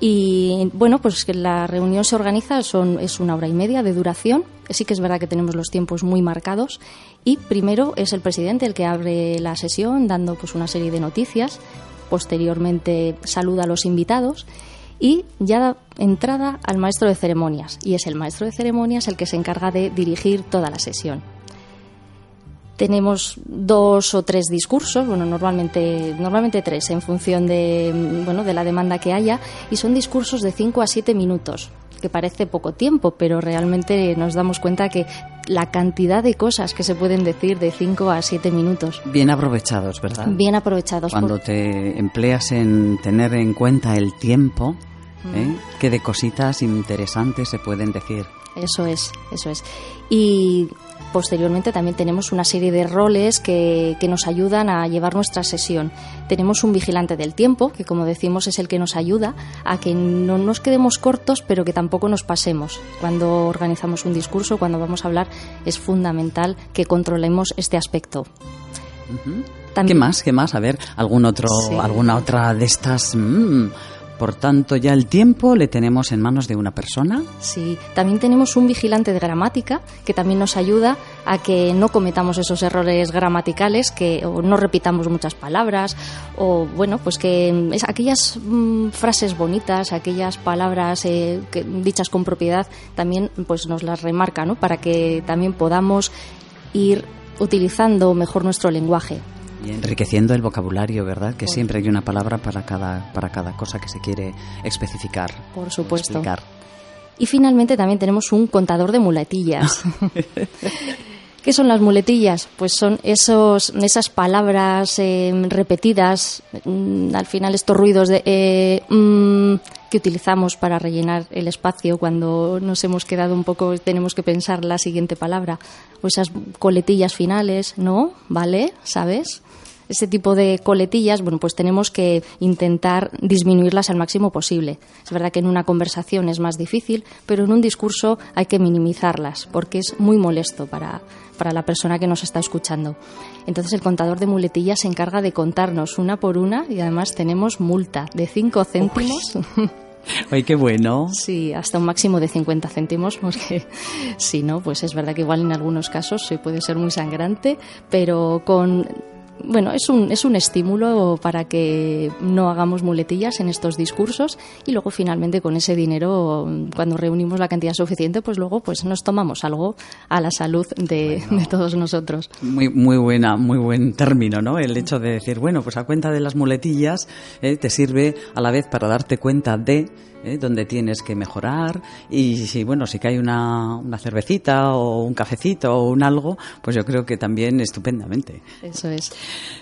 E: Y bueno, pues que la reunión se organiza, son, es una hora y media de duración. Sí que es verdad que tenemos los tiempos muy marcados. Y primero es el presidente el que abre la sesión, dando pues una serie de noticias posteriormente saluda a los invitados y ya da entrada al maestro de ceremonias. Y es el maestro de ceremonias el que se encarga de dirigir toda la sesión. Tenemos dos o tres discursos, bueno, normalmente, normalmente tres, en función de, bueno, de la demanda que haya, y son discursos de cinco a siete minutos, que parece poco tiempo, pero realmente nos damos cuenta que la cantidad de cosas que se pueden decir de 5 a 7 minutos.
A: Bien aprovechados, ¿verdad?
E: Bien aprovechados.
A: Cuando por... te empleas en tener en cuenta el tiempo, mm. ¿eh? que de cositas interesantes se pueden decir.
E: Eso es, eso es. Y posteriormente también tenemos una serie de roles que, que, nos ayudan a llevar nuestra sesión. Tenemos un vigilante del tiempo, que como decimos es el que nos ayuda a que no nos quedemos cortos, pero que tampoco nos pasemos. Cuando organizamos un discurso, cuando vamos a hablar, es fundamental que controlemos este aspecto.
A: Uh -huh. ¿Qué más? ¿Qué más? A ver, algún otro, sí. alguna otra de estas. Mmm, por tanto, ya el tiempo le tenemos en manos de una persona.
E: Sí, también tenemos un vigilante de gramática que también nos ayuda a que no cometamos esos errores gramaticales, que o no repitamos muchas palabras, o bueno, pues que es, aquellas mmm, frases bonitas, aquellas palabras eh, que, dichas con propiedad, también pues nos las remarca, ¿no? Para que también podamos ir utilizando mejor nuestro lenguaje.
A: Y enriqueciendo el vocabulario, ¿verdad? Que siempre hay una palabra para cada, para cada cosa que se quiere especificar.
E: Por supuesto. Explicar. Y finalmente también tenemos un contador de muletillas. <laughs> ¿Qué son las muletillas? Pues son esos, esas palabras eh, repetidas, mm, al final estos ruidos de, eh, mm, que utilizamos para rellenar el espacio cuando nos hemos quedado un poco, tenemos que pensar la siguiente palabra, o esas coletillas finales, ¿no? ¿Vale? ¿Sabes? Ese tipo de coletillas, bueno, pues tenemos que intentar disminuirlas al máximo posible. Es verdad que en una conversación es más difícil, pero en un discurso hay que minimizarlas porque es muy molesto para, para la persona que nos está escuchando. Entonces el contador de muletillas se encarga de contarnos una por una y además tenemos multa de 5 céntimos. <laughs>
A: ¡Ay, qué bueno!
E: Sí, hasta un máximo de 50 céntimos, porque <laughs> si no, pues es verdad que igual en algunos casos se puede ser muy sangrante, pero con bueno, es un, es un estímulo para que no hagamos muletillas en estos discursos y luego finalmente con ese dinero, cuando reunimos la cantidad suficiente, pues luego pues nos tomamos algo a la salud de, bueno, de todos nosotros.
A: Muy, muy buena, muy buen término, ¿no? El hecho de decir, bueno, pues a cuenta de las muletillas eh, te sirve a la vez para darte cuenta de ¿eh? donde tienes que mejorar y si bueno si cae una, una cervecita o un cafecito o un algo pues yo creo que también estupendamente
E: eso es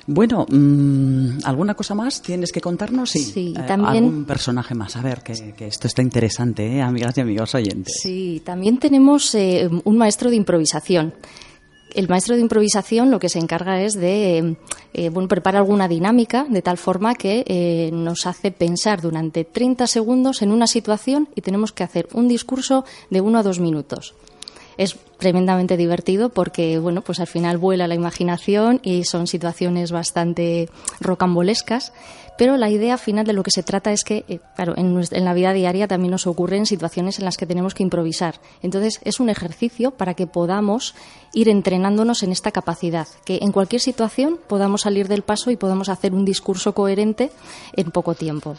A: bueno mmm, alguna cosa más tienes que contarnos
E: sí, sí
A: eh,
E: también
A: algún personaje más a ver que, que esto está interesante ¿eh? amigas y amigos oyentes
E: sí también tenemos eh, un maestro de improvisación el maestro de improvisación lo que se encarga es de eh, bueno, preparar alguna dinámica de tal forma que eh, nos hace pensar durante 30 segundos en una situación y tenemos que hacer un discurso de uno a dos minutos. Es tremendamente divertido porque, bueno, pues al final vuela la imaginación y son situaciones bastante rocambolescas pero la idea final de lo que se trata es que, eh, claro, en, en, la vida diaria también nos ocurren situaciones en las que tenemos que improvisar. Entonces, es un ejercicio para que podamos ir entrenándonos en esta capacidad, que en cualquier situación podamos salir del paso y podamos hacer un discurso coherente en poco tiempo.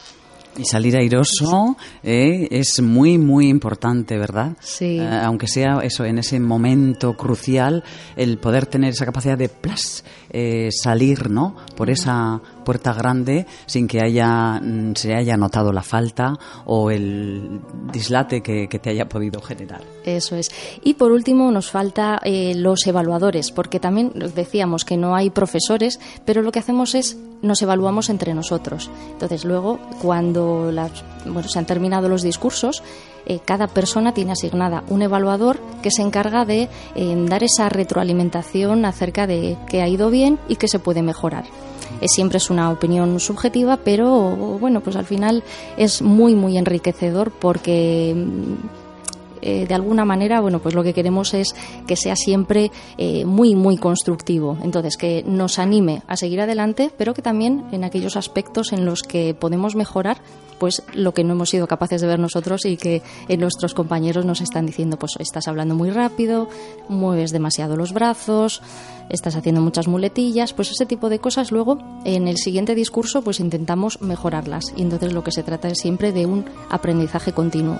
A: Y salir airoso eh, es muy, muy importante, ¿verdad?
E: Sí.
A: Eh, aunque sea eso, en ese momento crucial, el poder tener esa capacidad de plas, eh, salir, ¿no? Por esa puerta grande sin que haya, se haya notado la falta o el dislate que, te haya podido generar.
E: Eso es. Y por último nos falta eh, los evaluadores, porque también decíamos que no hay profesores, pero lo que hacemos es nos evaluamos entre nosotros. Entonces luego, cuando las, bueno, se han terminado los discursos, eh, cada persona tiene asignada un evaluador que se encarga de eh, dar esa retroalimentación acerca de que ha ido bien y que se puede mejorar. Siempre es una opinión subjetiva, pero bueno, pues al final es muy, muy enriquecedor porque eh, de alguna manera, bueno, pues lo que queremos es que sea siempre eh, muy, muy constructivo. Entonces, que nos anime a seguir adelante, pero que también en aquellos aspectos en los que podemos mejorar, pues lo que no hemos sido capaces de ver nosotros y que eh, nuestros compañeros nos están diciendo, pues estás hablando muy rápido, mueves demasiado los brazos, estás haciendo muchas muletillas, pues ese tipo de cosas luego en el siguiente discurso pues intentamos mejorarlas y entonces lo que se trata es siempre de un aprendizaje continuo.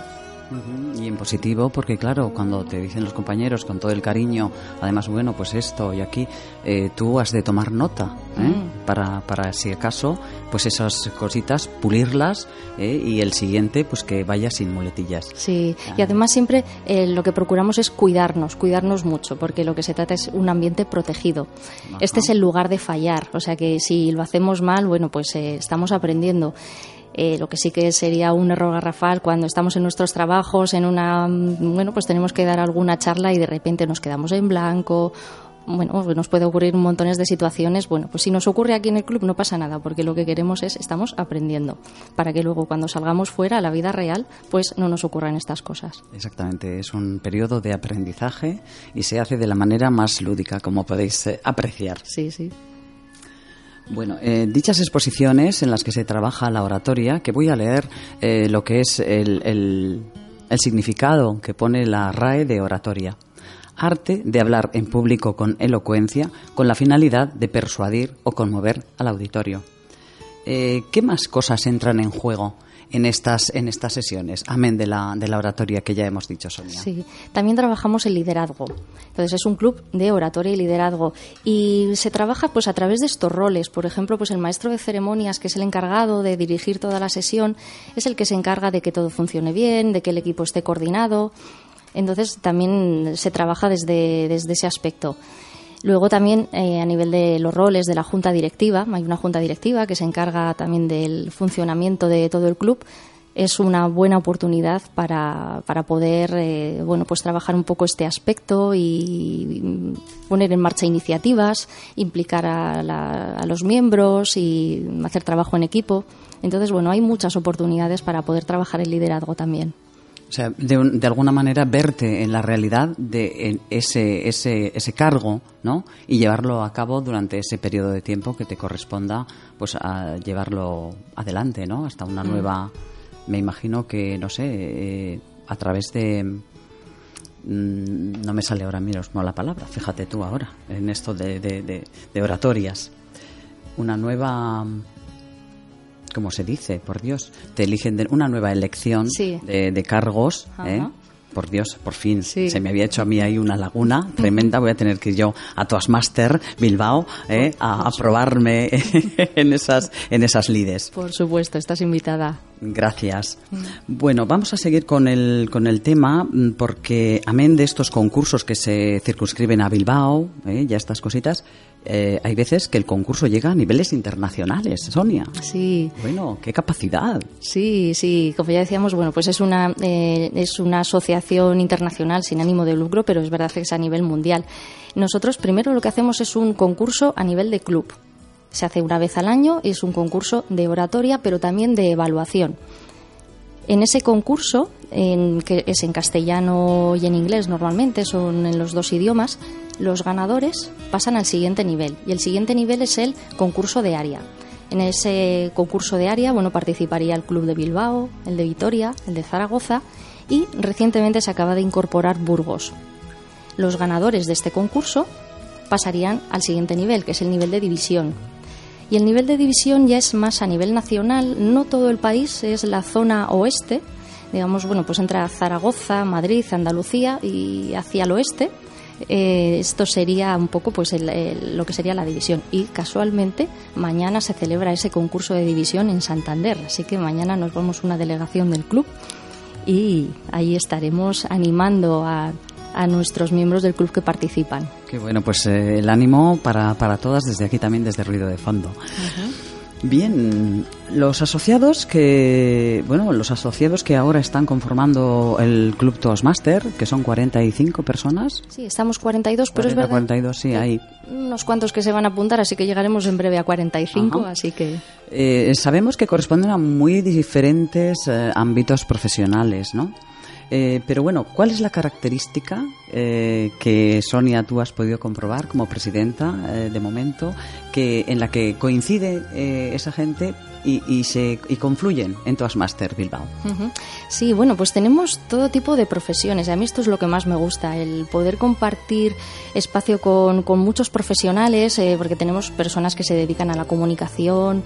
A: Y en positivo, porque claro, cuando te dicen los compañeros con todo el cariño, además, bueno, pues esto y aquí, eh, tú has de tomar nota ¿eh? mm. para, para, si acaso, pues esas cositas, pulirlas ¿eh? y el siguiente, pues que vaya sin muletillas.
E: Sí, ah. y además siempre eh, lo que procuramos es cuidarnos, cuidarnos mucho, porque lo que se trata es un ambiente protegido. Este es el lugar de fallar, o sea que si lo hacemos mal, bueno, pues estamos aprendiendo Eh, lo que sí que sería un error garrafal cuando estamos en nuestros trabajos, en una, bueno, pues tenemos que dar alguna charla y de repente nos quedamos en blanco bueno, nos puede ocurrir montones de situaciones. Bueno, pues si nos ocurre aquí en el club no pasa nada, porque lo que queremos es, estamos aprendiendo, para que luego cuando salgamos fuera a la vida real, pues no nos ocurran estas cosas.
A: Exactamente, es un periodo de aprendizaje y se hace de la manera más lúdica, como podéis eh, apreciar.
E: Sí, sí.
A: Bueno, eh, dichas exposiciones en las que se trabaja la oratoria, que voy a leer eh, lo que es el, significado que pone la RAE de oratoria arte de hablar en público con elocuencia con la finalidad de persuadir o conmover al auditorio. Eh, ¿Qué más cosas entran en juego en estas, en estas sesiones, amén de la, de la oratoria que ya hemos dicho, Sonia.
E: Sí, también trabajamos el liderazgo. Entonces es un club de oratoria y liderazgo y se trabaja pues a través de estos roles. Por ejemplo, pues el maestro de ceremonias, que es el encargado de dirigir toda la sesión, es el que se encarga de que todo funcione bien, de que el equipo esté coordinado. Entonces también se trabaja desde, desde ese aspecto. Luego también eh, a nivel de los roles de la junta directiva, hay una junta directiva que se encarga también del funcionamiento de todo el club. Es una buena oportunidad para, para poder eh, bueno, pues trabajar un poco este aspecto y, poner en marcha iniciativas, implicar a, a los miembros y hacer trabajo en equipo. Entonces, bueno, hay muchas oportunidades para poder trabajar el liderazgo también.
A: O sea, de, alguna manera verte en la realidad de ese, ese, ese cargo, ¿no? Y llevarlo a cabo durante ese periodo de tiempo que te corresponda, pues, a llevarlo adelante, ¿no? Hasta una mm. nueva, me imagino que, no sé, eh, a través de, mm, no me sale ahora mismo la palabra, fíjate tú ahora, en esto de, de, de oratorias, una nueva como se dice, por Dios, te eligen de una nueva elección de, cargos, ¿eh? por Dios, por fin, se me había hecho a mí ahí una laguna <laughs> tremenda, voy a tener que ir yo a Toastmaster Bilbao ¿eh? a, probarme <laughs> en esas, en esas lides.
E: Por supuesto, estás invitada.
A: Gracias. Mm. Bueno, vamos a seguir con el, con el tema mm, porque, amén de estos concursos que se circunscriben a Bilbao, ¿eh? ya estas cositas, eh, hay veces que el concurso llega a niveles internacionales, Sonia.
E: Sí.
A: Bueno, qué capacidad.
E: Sí, sí, como ya decíamos, bueno, pues es una, eh, es una asociación internacional sin ánimo de lucro, pero es verdad que es a nivel mundial. Nosotros primero lo que hacemos es un concurso a nivel de club. Se hace una vez al año y es un concurso de oratoria, pero también de evaluación. En ese concurso, en, que es en castellano y en inglés normalmente, son en los dos idiomas, los ganadores pasan al siguiente nivel. Y el siguiente nivel es el concurso de área. En ese concurso de área, bueno, participaría el Club de Bilbao, el de Vitoria, el de Zaragoza y recientemente se acaba de incorporar Burgos. Los ganadores de este concurso pasarían al siguiente nivel, que es el nivel de división, y el nivel de división ya es más a nivel nacional, no todo el país, es la zona oeste, digamos, bueno, pues entra Zaragoza, Madrid, Andalucía y hacia el oeste. Eh, esto sería un poco pues lo que sería la división y casualmente mañana se celebra ese concurso de división en Santander así que mañana nos vamos una delegación del club y ahí estaremos animando a a nuestros miembros del club que participan.
A: Qué bueno, pues eh, el ánimo para, para todas desde aquí también, desde Ruido de Fondo. Bien, los asociados que, bueno, los asociados que ahora están conformando el Club Toastmaster, que son 45 personas.
E: Sí, estamos 42, pero es verdad.
A: 42, sí, hay.
E: Unos cuantos que se van a apuntar, así que llegaremos en breve a 45, así que.
A: Eh, sabemos que corresponden a muy diferentes eh, ámbitos profesionales, ¿no? Eh, pero bueno, ¿cuál es la característica eh, que Sonia tú has podido comprobar como presidenta eh, de momento que en la que coincide esa gente y, se y confluyen en Toastmaster Bilbao?
E: Sí, bueno, pues tenemos todo tipo de profesiones. A mí esto es lo que más me gusta, el poder compartir espacio con, con muchos profesionales, porque tenemos personas que se dedican a la comunicación,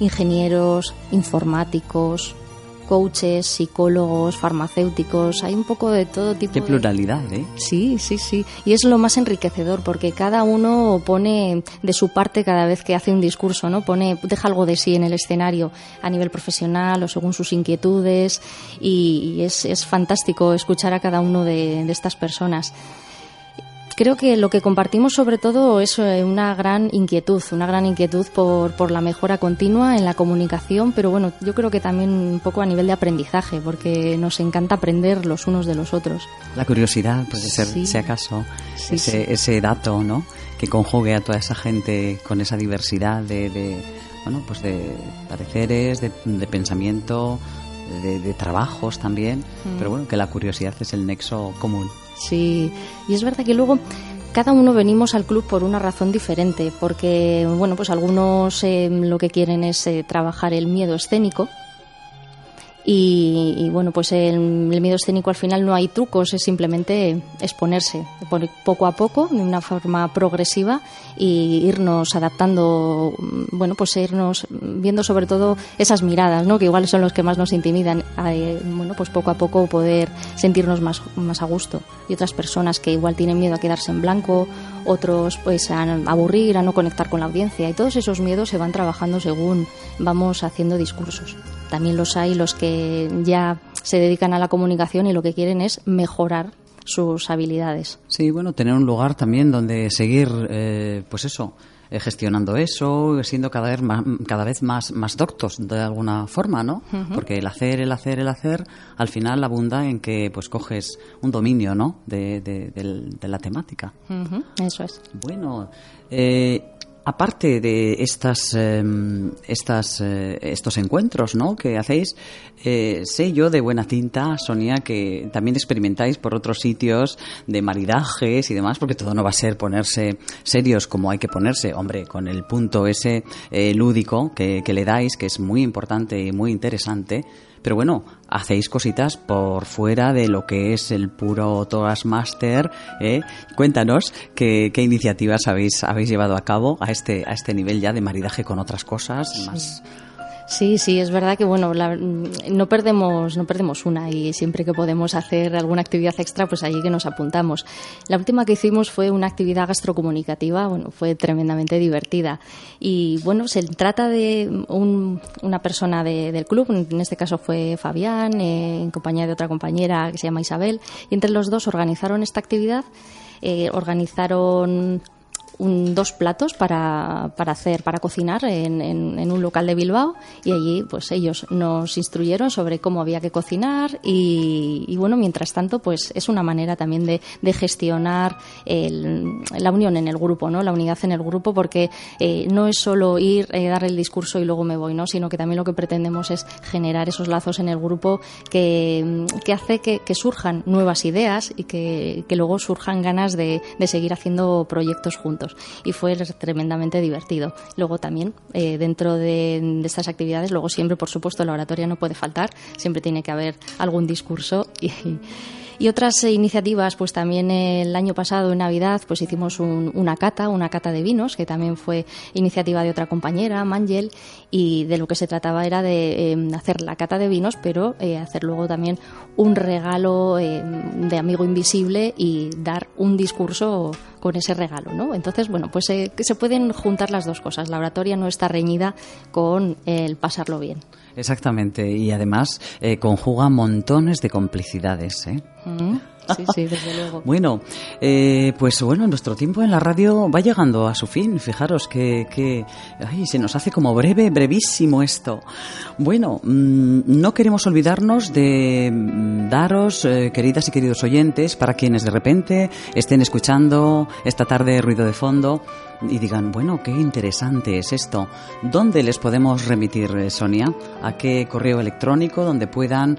E: ingenieros, informáticos, coaches, psicólogos, farmacéuticos, hay un poco de todo tipo.
A: Qué pluralidad, ¿eh?
E: Sí, sí, sí. Y es lo más enriquecedor porque cada uno pone de su parte cada vez que hace un discurso, ¿no? Pone, deja algo de sí en el escenario a nivel profesional o según sus inquietudes y, es, fantástico escuchar a cada uno de estas personas. Creo que lo que compartimos sobre todo es eh, una gran inquietud, una gran inquietud por, por la mejora continua en la comunicación, pero bueno, yo creo que también un poco a nivel de aprendizaje, porque nos encanta aprender los unos de los otros.
A: La curiosidad puede ser, si acaso, ese, ese dato, ¿no? Que conjugue a toda esa gente con esa diversidad de, bueno, pues de pareceres, de, pensamiento, de, trabajos también, mm. pero bueno, que la curiosidad es el nexo común.
E: Sí, y es verdad que luego cada uno venimos al club por una razón diferente, porque bueno, pues algunos eh, lo que quieren es eh, trabajar el miedo escénico, y, bueno, pues el, miedo escénico al final no hay trucos, es simplemente exponerse poco a poco, de una forma progresiva y irnos adaptando, bueno, pues irnos viendo sobre todo esas miradas, ¿no? que igual son los que más nos intimidan, bueno, pues poco a poco poder sentirnos más, más a gusto. Y otras personas que igual tienen miedo a quedarse en blanco, otros pues a aburrir, a no conectar con la audiencia y todos esos miedos se van trabajando según vamos haciendo discursos. También los hay los que ya se dedican a la comunicación y lo que quieren es mejorar sus habilidades.
A: Sí, bueno, tener un lugar también donde seguir, eh, pues eso, eh, gestionando eso, siendo cada vez más, cada vez más, más doctos de alguna forma, ¿no? Porque el hacer, el hacer, el hacer, al final abunda en que pues coges un dominio, ¿no? De, de, la temática.
E: Eso es.
A: Bueno, eh, aparte de estas, em, eh, estos encuentros ¿no? que hacéis, eh, sé yo de buena tinta, Sonia, que también experimentáis por otros sitios de maridajes y demás, porque todo no va a ser ponerse serios como hay que ponerse, hombre, con el punto ese eh, lúdico que le dais, que es muy importante y muy interesante pero bueno, hacéis cositas por fuera de lo que es el puro Toastmaster. ¿eh? Cuéntanos qué, iniciativas habéis, habéis llevado a cabo a este, a este nivel ya de maridaje con otras cosas más
E: Sí, sí, es verdad que bueno, no perdemos no perdemos una y siempre que podemos hacer alguna actividad extra, pues allí que nos apuntamos. La última que hicimos fue una actividad gastrocomunicativa, bueno, fue tremendamente divertida y bueno, se trata de una persona del club, en este caso fue Fabián, eh, en compañía de otra compañera que se llama Isabel, y entre los dos organizaron esta actividad. Eh, organizaron dos platos para, para, hacer, para cocinar en, en, un local de Bilbao y allí pues ellos nos instruyeron sobre cómo había que cocinar y, y bueno, mientras tanto pues es una manera también de, de gestionar el, la unión en el grupo, ¿no? La unidad en el grupo porque eh, no es solo ir, eh, dar el discurso y luego me voy, ¿no? Sino que también lo que pretendemos es generar esos lazos en el grupo que, que hace que, que, surjan nuevas ideas y que, que luego surjan ganas de, de seguir haciendo proyectos juntos y fue tremendamente divertido. Luego también eh, dentro de, estas actividades, luego siempre por supuesto la oratoria no puede faltar, siempre tiene que haber algún discurso y, y otras iniciativas, pues también el año pasado en Navidad, pues hicimos una cata, una cata de vinos, que también fue iniciativa de otra compañera, Mangel, y de lo que se trataba era de em, hacer la cata de vinos, pero eh, hacer luego también un regalo em, de amigo invisible y dar un discurso con ese regalo, ¿no? Entonces, bueno, pues se pueden juntar las dos cosas. La oratoria no está reñida con el pasarlo bien.
A: Exactamente, y además eh, conjuga montones de complicidades. ¿eh?
E: Mm. Sí, sí, desde luego. <laughs>
A: bueno, eh, pues bueno, nuestro tiempo en la radio va llegando a su fin. Fijaros que, que ay, se nos hace como breve, brevísimo esto. Bueno, mm, no queremos olvidarnos de mm, daros, eh, queridas y queridos oyentes, para quienes de repente estén escuchando esta tarde ruido de fondo y digan, bueno, qué interesante es esto. ¿Dónde les podemos remitir, eh, Sonia? ¿A qué correo electrónico donde puedan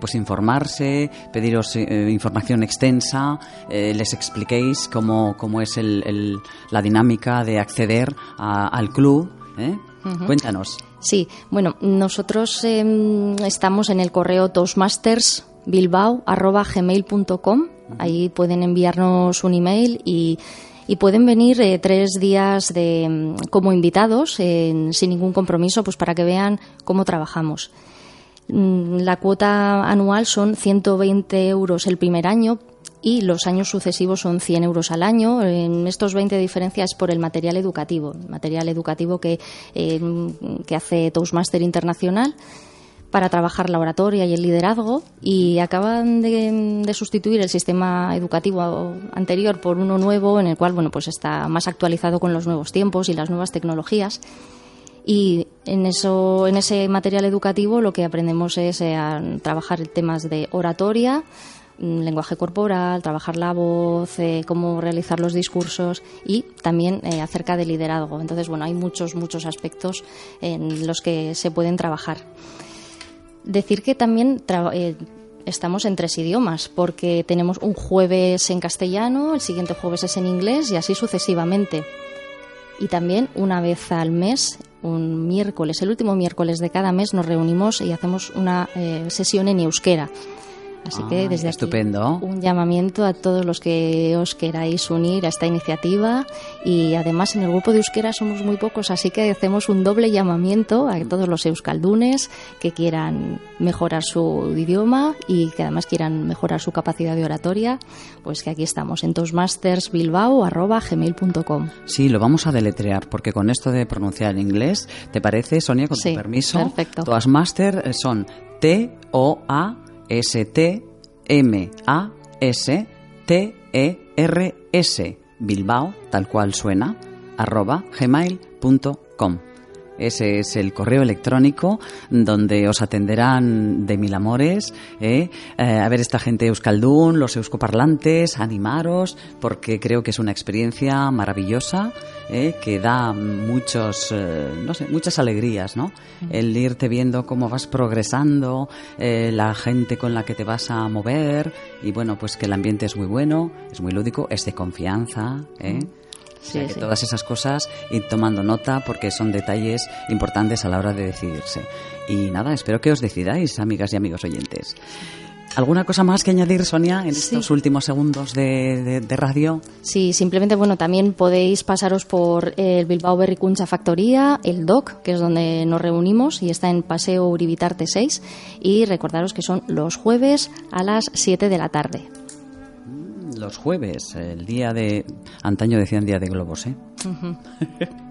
A: pues informarse, pediros información? extensa, eh, les expliquéis cómo, cómo es el, la dinámica de acceder al club. ¿eh? Cuéntanos.
E: Sí, bueno, nosotros em, estamos en el correo toastmastersbilbao.gmail.com. Ahí pueden enviarnos un email y y pueden venir eh, tres días de, em, como invitados sin ningún compromiso pues para que vean cómo trabajamos. Mm, la cuota anual son 120 euros el primer año y los años sucesivos son 100 euros al año. En estos 20 diferencias por el material educativo, material educativo que, eh, que hace Toastmaster Internacional para trabajar la oratoria y el liderazgo y acaban de, de, sustituir el sistema educativo anterior por uno nuevo en el cual bueno pues está más actualizado con los nuevos tiempos y las nuevas tecnologías y en eso en ese material educativo lo que aprendemos es eh, a trabajar temas de oratoria mm, lenguaje corporal, trabajar la voz, eh, cómo realizar los discursos y también eh, acerca del liderazgo. Entonces, bueno, hay muchos, muchos aspectos en los que se pueden trabajar. Decir que también eh, estamos en tres idiomas, porque tenemos un jueves en castellano, el siguiente jueves es en inglés y así sucesivamente. Y también una vez al mes, un miércoles, el último miércoles de cada mes, nos reunimos y hacemos una eh, sesión en euskera. Así que
A: Ah,
E: desde
A: estupendo.
E: aquí un llamamiento a todos los que os queráis unir a esta iniciativa y además en el grupo de euskera somos muy pocos, así que hacemos un doble llamamiento a todos los euskaldunes que quieran mejorar su idioma y que además quieran mejorar su capacidad de oratoria, pues que aquí estamos en toastmastersbilbao@gmail.com.
A: Sí, lo vamos a deletrear porque con esto de pronunciar en inglés, ¿te parece, Sonia, con
E: Sí,
A: tu permiso?
E: perfecto.
A: Toastmaster son T-O-A-S-T-M-A-S-T-E-R-S Bilbao, tal cual suena, arroba gmail.com. Ese es el correo electrónico donde os atenderán de mil amores. ¿eh? Eh, a ver, esta gente euskaldún, los euskoparlantes, animaros, porque creo que es una experiencia maravillosa ¿eh? que da muchos, eh, no sé, muchas alegrías, ¿no? El irte viendo cómo vas progresando, eh, la gente con la que te vas a mover y bueno, pues que el ambiente es muy bueno, es muy lúdico, es de confianza, ¿eh? O sea
E: Sí,
A: que
E: sí.
A: todas esas cosas ir tomando nota porque son detalles importantes a la hora de decidirse. Y nada, espero que os decidáis, amigas y amigos oyentes. ¿Alguna cosa más que añadir, Sonia, en
E: Sí.
A: estos últimos segundos de, de- de radio?
E: Sí, simplemente, bueno, también podéis pasaros por el Bilbao Berricuncha Factoría, el DOC, que es donde nos reunimos y está en Paseo Uribitarte 6. Y recordaros que son los jueves a las 7 de la tarde.
A: Los jueves, el día de... Antaño decían día de globos, ¿eh? <laughs>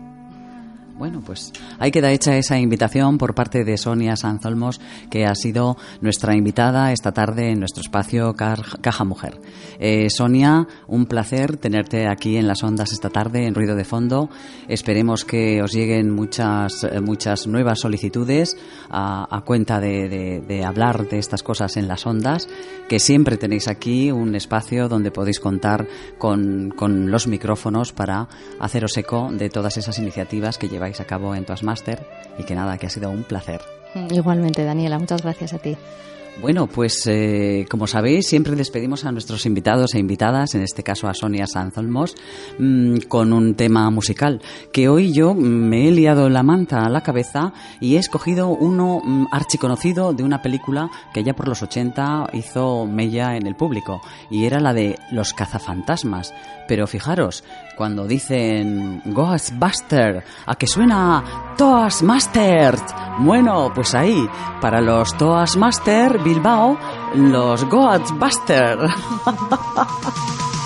A: Bueno, pues ahí queda hecha esa invitación por parte de Sonia Sanzolmos, que ha sido nuestra invitada esta tarde en nuestro espacio Caja Mujer. Eh, Sonia, un placer tenerte aquí en las ondas esta tarde en Ruido de Fondo. Esperemos que os lleguen muchas, eh, muchas nuevas solicitudes a, a cuenta de, de- de hablar de estas cosas en las ondas, que siempre tenéis aquí un espacio donde podéis contar con, con los micrófonos para haceros eco de todas esas iniciativas que lleváis a cabo en Toastmaster y que nada, que ha sido un placer.
E: Igualmente, Daniela, muchas gracias a ti.
A: Bueno, pues eh, como sabéis, siempre despedimos a nuestros invitados e invitadas, en este caso a Sonia Sanzolmos, mm, con un tema musical, que hoy yo mm, me he liado la manta a la cabeza y he escogido uno mm, archiconocido de una película que ya por los 80 hizo mella en el público, y era la de Los cazafantasmas. Pero fijaros, cuando dicen Ghostbuster, ¿a que suena Toastmasters? Bueno, pues ahí, para los Toastmaster Bilbao, los Ghostbuster. <laughs>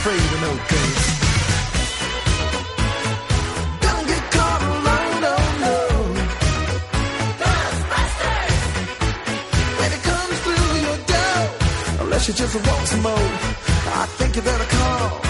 F: afraid of no ghosts. Don't get caught alone, no, oh, no. When it comes through your door, unless you just want some more, I think you better call.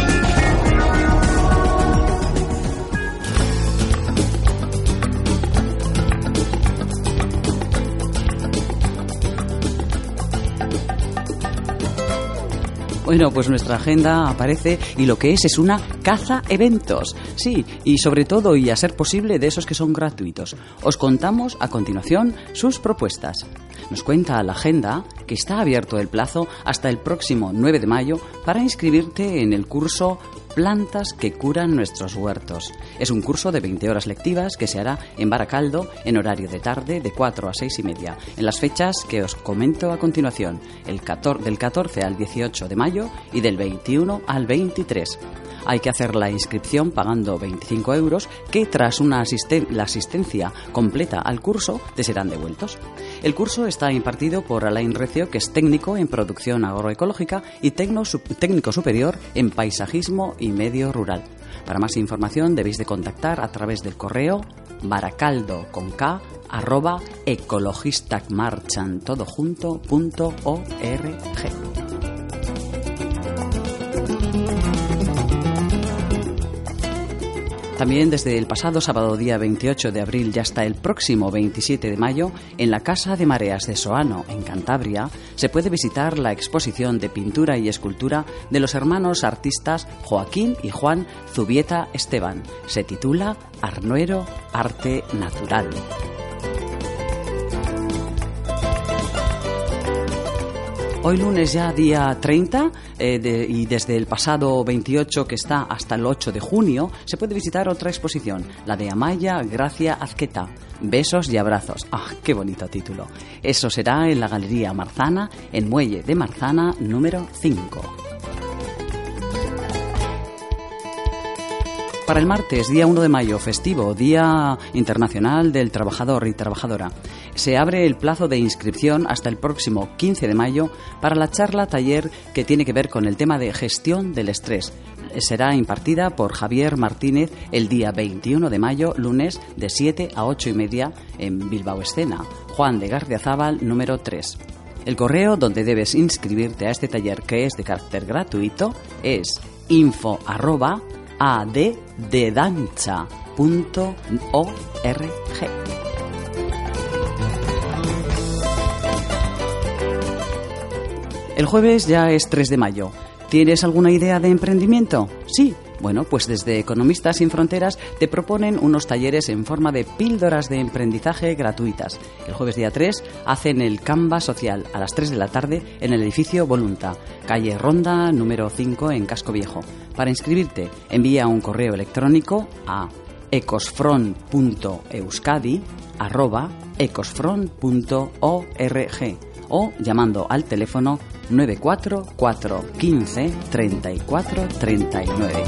A: Bueno, pues nuestra agenda aparece y lo que es es una caza eventos. Sí, y sobre todo y a ser posible de esos que son gratuitos. Os contamos a continuación sus propuestas. Nos cuenta la agenda que está abierto el plazo hasta el próximo 9 de mayo para inscribirte en el curso Plantas que curan nuestros huertos. Es un curso de 20 horas lectivas que se hará en Baracaldo en horario de tarde de 4 a 6 y media, en las fechas que os comento a continuación, el 14 del 14 al 18 de mayo y del 21 al 23. Hay que hacer la inscripción pagando 25 euros que tras una la asistencia completa al curso te serán devueltos. El curso está impartido por Alain Recio, que es técnico en producción agroecológica y técnico superior en paisajismo y medio rural. Para más información debéis de contactar a través del correo baracaldo con K arroba. También desde el pasado sábado día 28 de abril y hasta el próximo 27 de mayo, en la Casa de Mareas de Soano, en Cantabria, se puede visitar la exposición de pintura y escultura de los hermanos artistas Joaquín y Juan Zubieta Esteban. Se titula Arnuero Arte Natural. Hoy lunes ya día 30 eh, y desde el pasado 28 que está hasta el 8 de junio se puede visitar otra exposición, la de Amaya Gracia Azqueta. Besos y abrazos. ¡Ah, qué bonito título! Eso será en la Galería Marzana, en Muelle de Marzana número 5. Para el martes, día 1 de mayo, festivo, Día Internacional del Trabajador y Trabajadora, se abre el plazo de inscripción hasta el próximo 15 de mayo para la charla taller que tiene que ver con el tema de gestión del estrés. Será impartida por Javier Martínez el día 21 de mayo, lunes, de 7 a 8 y media en Bilbao Escena, Juan de Gardiazabal, número 3. El correo donde debes inscribirte a este taller que es de carácter gratuito es info arroba addedancha.org. El jueves ya es 3 de mayo. ¿Tienes alguna idea de emprendimiento? Sí. Bueno, pues desde Economistas sin Fronteras te proponen unos talleres en forma de píldoras de emprendizaje gratuitas. El jueves día 3 hacen el Canva Social a las 3 de la tarde en el edificio Volunta, calle Ronda número 5 en Casco Viejo. Para inscribirte, envía un correo electrónico a ecosfront.euskadi o llamando al teléfono 944 15 34 39.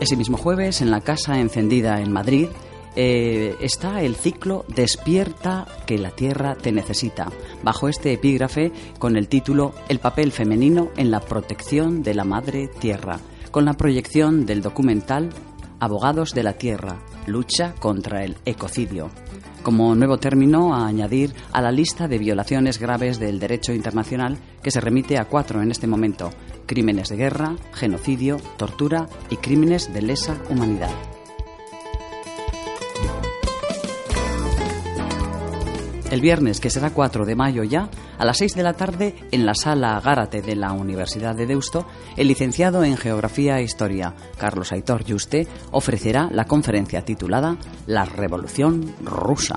A: Ese mismo jueves, en la Casa Encendida en Madrid, eh, está el ciclo Despierta que la Tierra te necesita, bajo este epígrafe con el título El papel femenino en la protección de la Madre Tierra, con la proyección del documental Abogados de la Tierra, lucha contra el ecocidio como nuevo término a añadir a la lista de violaciones graves del derecho internacional que se remite a cuatro en este momento, crímenes de guerra, genocidio, tortura y crímenes de lesa humanidad. El viernes, que será 4 de mayo ya, a las 6 de la tarde, en la sala Gárate de la Universidad de Deusto, el licenciado en Geografía e Historia, Carlos Aitor Yuste, ofrecerá la conferencia titulada La Revolución Rusa.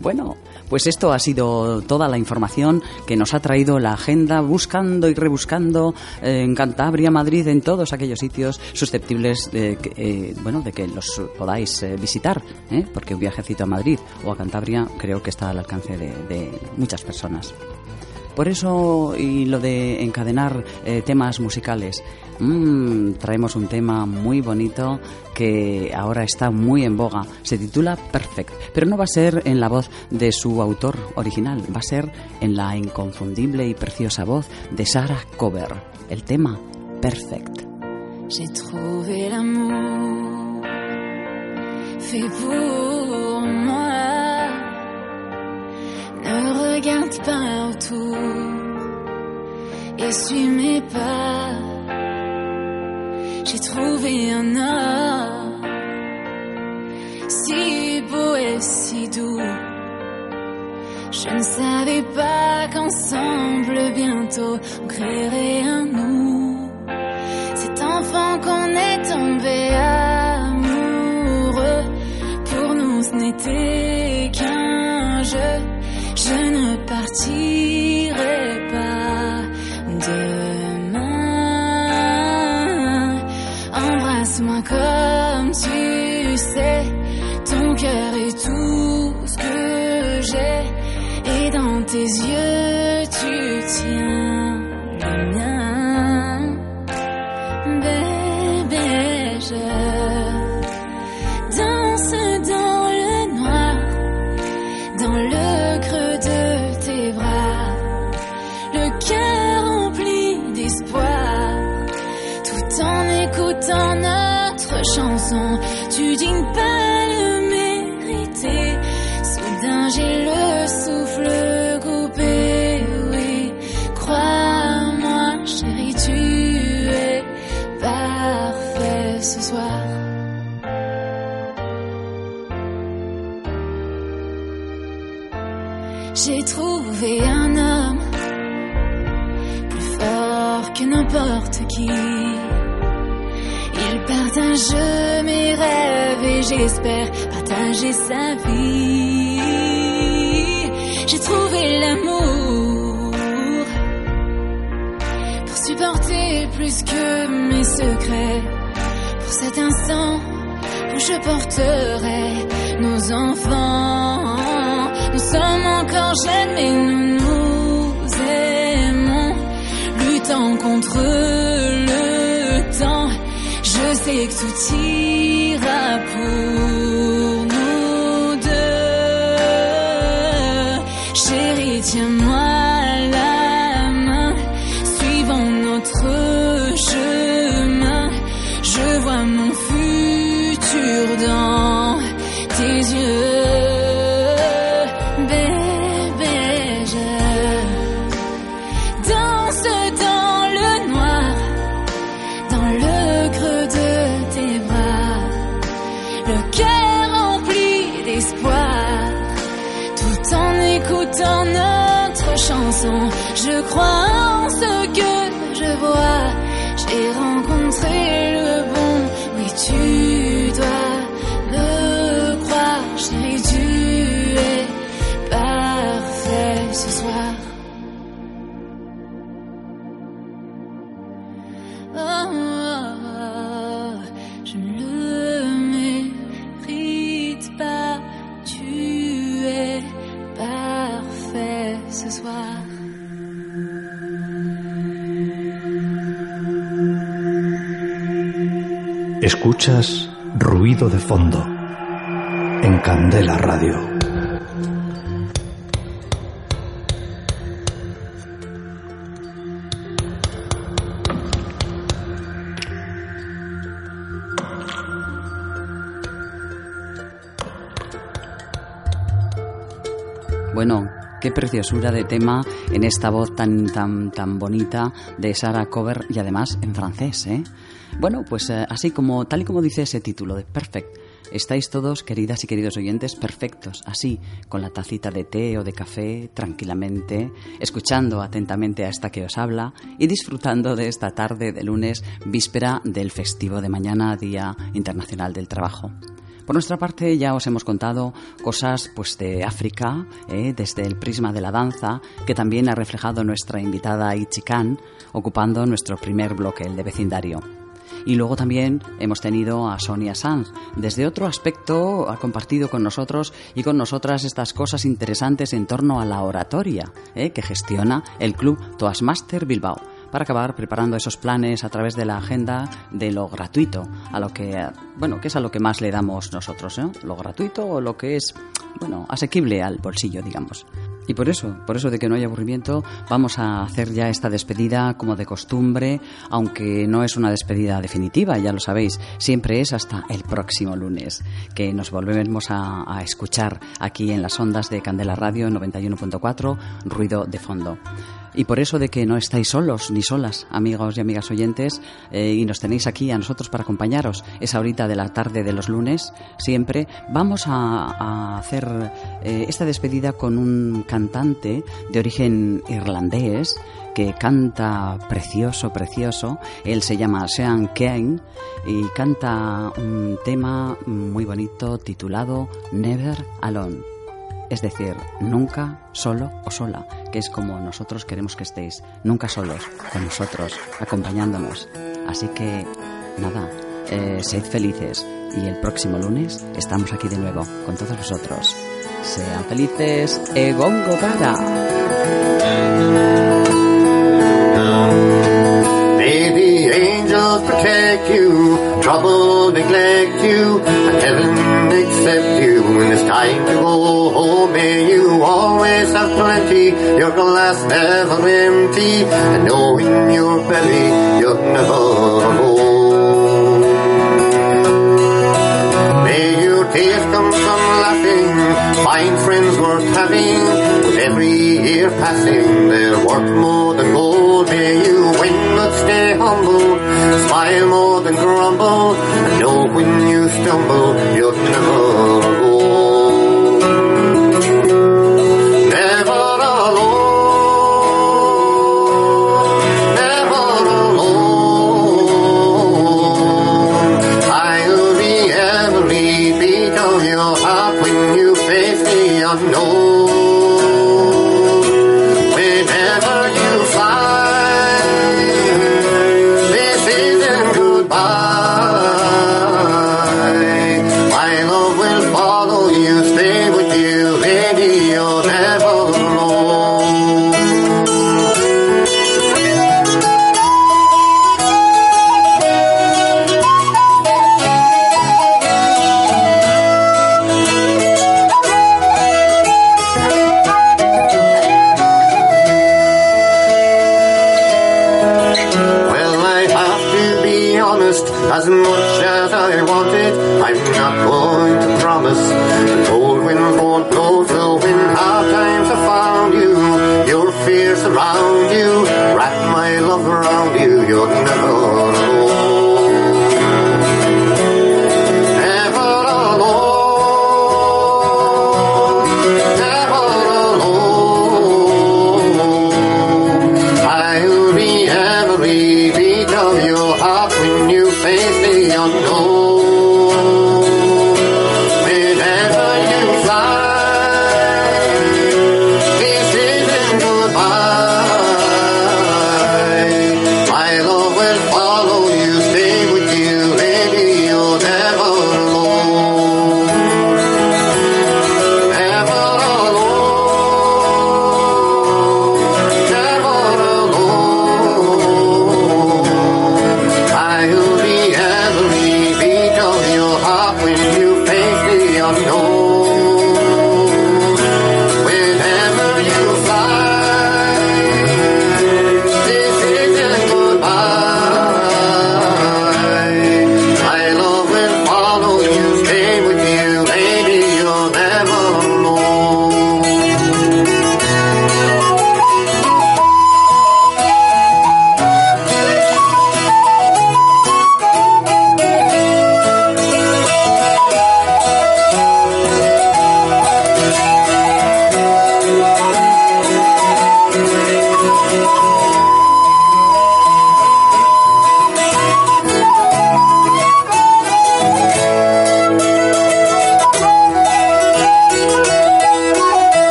A: Bueno, pues esto ha sido toda la información que nos ha traído la agenda buscando y rebuscando en Cantabria, Madrid, en todos aquellos sitios susceptibles de eh, bueno, de que los podáis eh, visitar, ¿eh? porque un viajecito a Madrid o a Cantabria creo que está al alcance de, muchas personas. Por eso, y lo de encadenar eh, temas musicales, mm, traemos un tema muy bonito que ahora está muy en boga. Se titula Perfect, pero no va a ser en la voz de su autor original, va a ser en la inconfundible y preciosa voz de Sarah Cover. El tema Perfect.
G: J'ai trouvé l'amour fait pour moi. Ne regarde pas autour et suis mes pas. J'ai trouvé un homme si beau et si doux. Je ne savais pas qu'ensemble bientôt on créerait un nous. Cet enfant qu'on est tombé amoureux, pour nous ce n'était qu'un jeu. Je ne partirai Comme tu sais, ton cœur est tout ce que j'ai. Et dans tes yeux, tu tiens notre chanson. Tu dignes pas j'espère partager sa vie. J'ai trouvé l'amour pour supporter plus que mes secrets. Pour cet instant où je porterai nos enfants. Nous sommes encore jeunes, mais nous nous aimons, luttant contre. Je sais que tout ira pour
B: Escuchas ruido de fondo en Candela Radio.
A: Bueno, qué preciosura de tema en esta voz tan tan tan bonita de Sarah Cover y además en francés, ¿eh? Bueno, pues eh, así como tal y como dice ese título de Perfect. Estáis todos, queridas y queridos oyentes, perfectos, así, con la tacita de té o de café, tranquilamente, escuchando atentamente a esta que os habla y disfrutando de esta tarde de lunes, víspera del festivo de mañana, Día Internacional del Trabajo. Por nuestra parte ya os hemos contado cosas pues de África, eh, desde el prisma de la danza, que también ha reflejado nuestra invitada Ichikan, ocupando nuestro primer bloque, el de vecindario. Y luego también hemos tenido a Sonia Sanz. Desde otro aspecto ha compartido con nosotros y con nosotras estas cosas interesantes en torno a la oratoria eh, que gestiona el club Toastmaster Bilbao para acabar preparando esos planes a través de la agenda de lo gratuito, a lo que, bueno, que es a lo que más le damos nosotros, ¿no? Lo gratuito o lo que es, bueno, asequible al bolsillo, digamos. Y por eso, por eso de que no hay aburrimiento, vamos a hacer ya esta despedida como de costumbre, aunque no es una despedida definitiva, ya lo sabéis, siempre es hasta el próximo lunes, que nos volvemos a, a escuchar aquí en las ondas de Candela Radio 91.4, ruido de fondo. Y por eso de que no estáis solos ni solas, amigos y amigas oyentes, eh, y nos tenéis aquí a nosotros para acompañaros esa horita de la tarde de los lunes, siempre, vamos a, hacer eh, esta despedida con un cantante de origen irlandés que canta precioso, precioso. Él se llama Sean Kane y canta un tema muy bonito titulado Never Alone es decir, nunca solo o sola, que es como nosotros queremos que estéis, nunca solos, con nosotros, acompañándonos. Así que, nada, eh, sed felices y el próximo lunes estamos aquí de nuevo con todos vosotros. Sean felices, Egongo Gara.
H: Protect you when it's time to go home. May you always have plenty, your glass never empty, and know in your belly you're never alone. May your tears come from laughing, find friends worth having, with every year passing, they're worth more than gold. May you win but stay humble, smile more than grumble, and know when you stumble,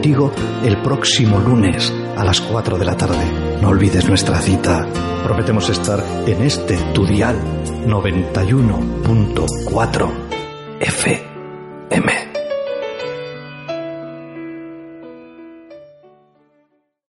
B: contigo el próximo lunes a las 4 de la tarde. No olvides nuestra cita. Prometemos estar en este tu dial 91.4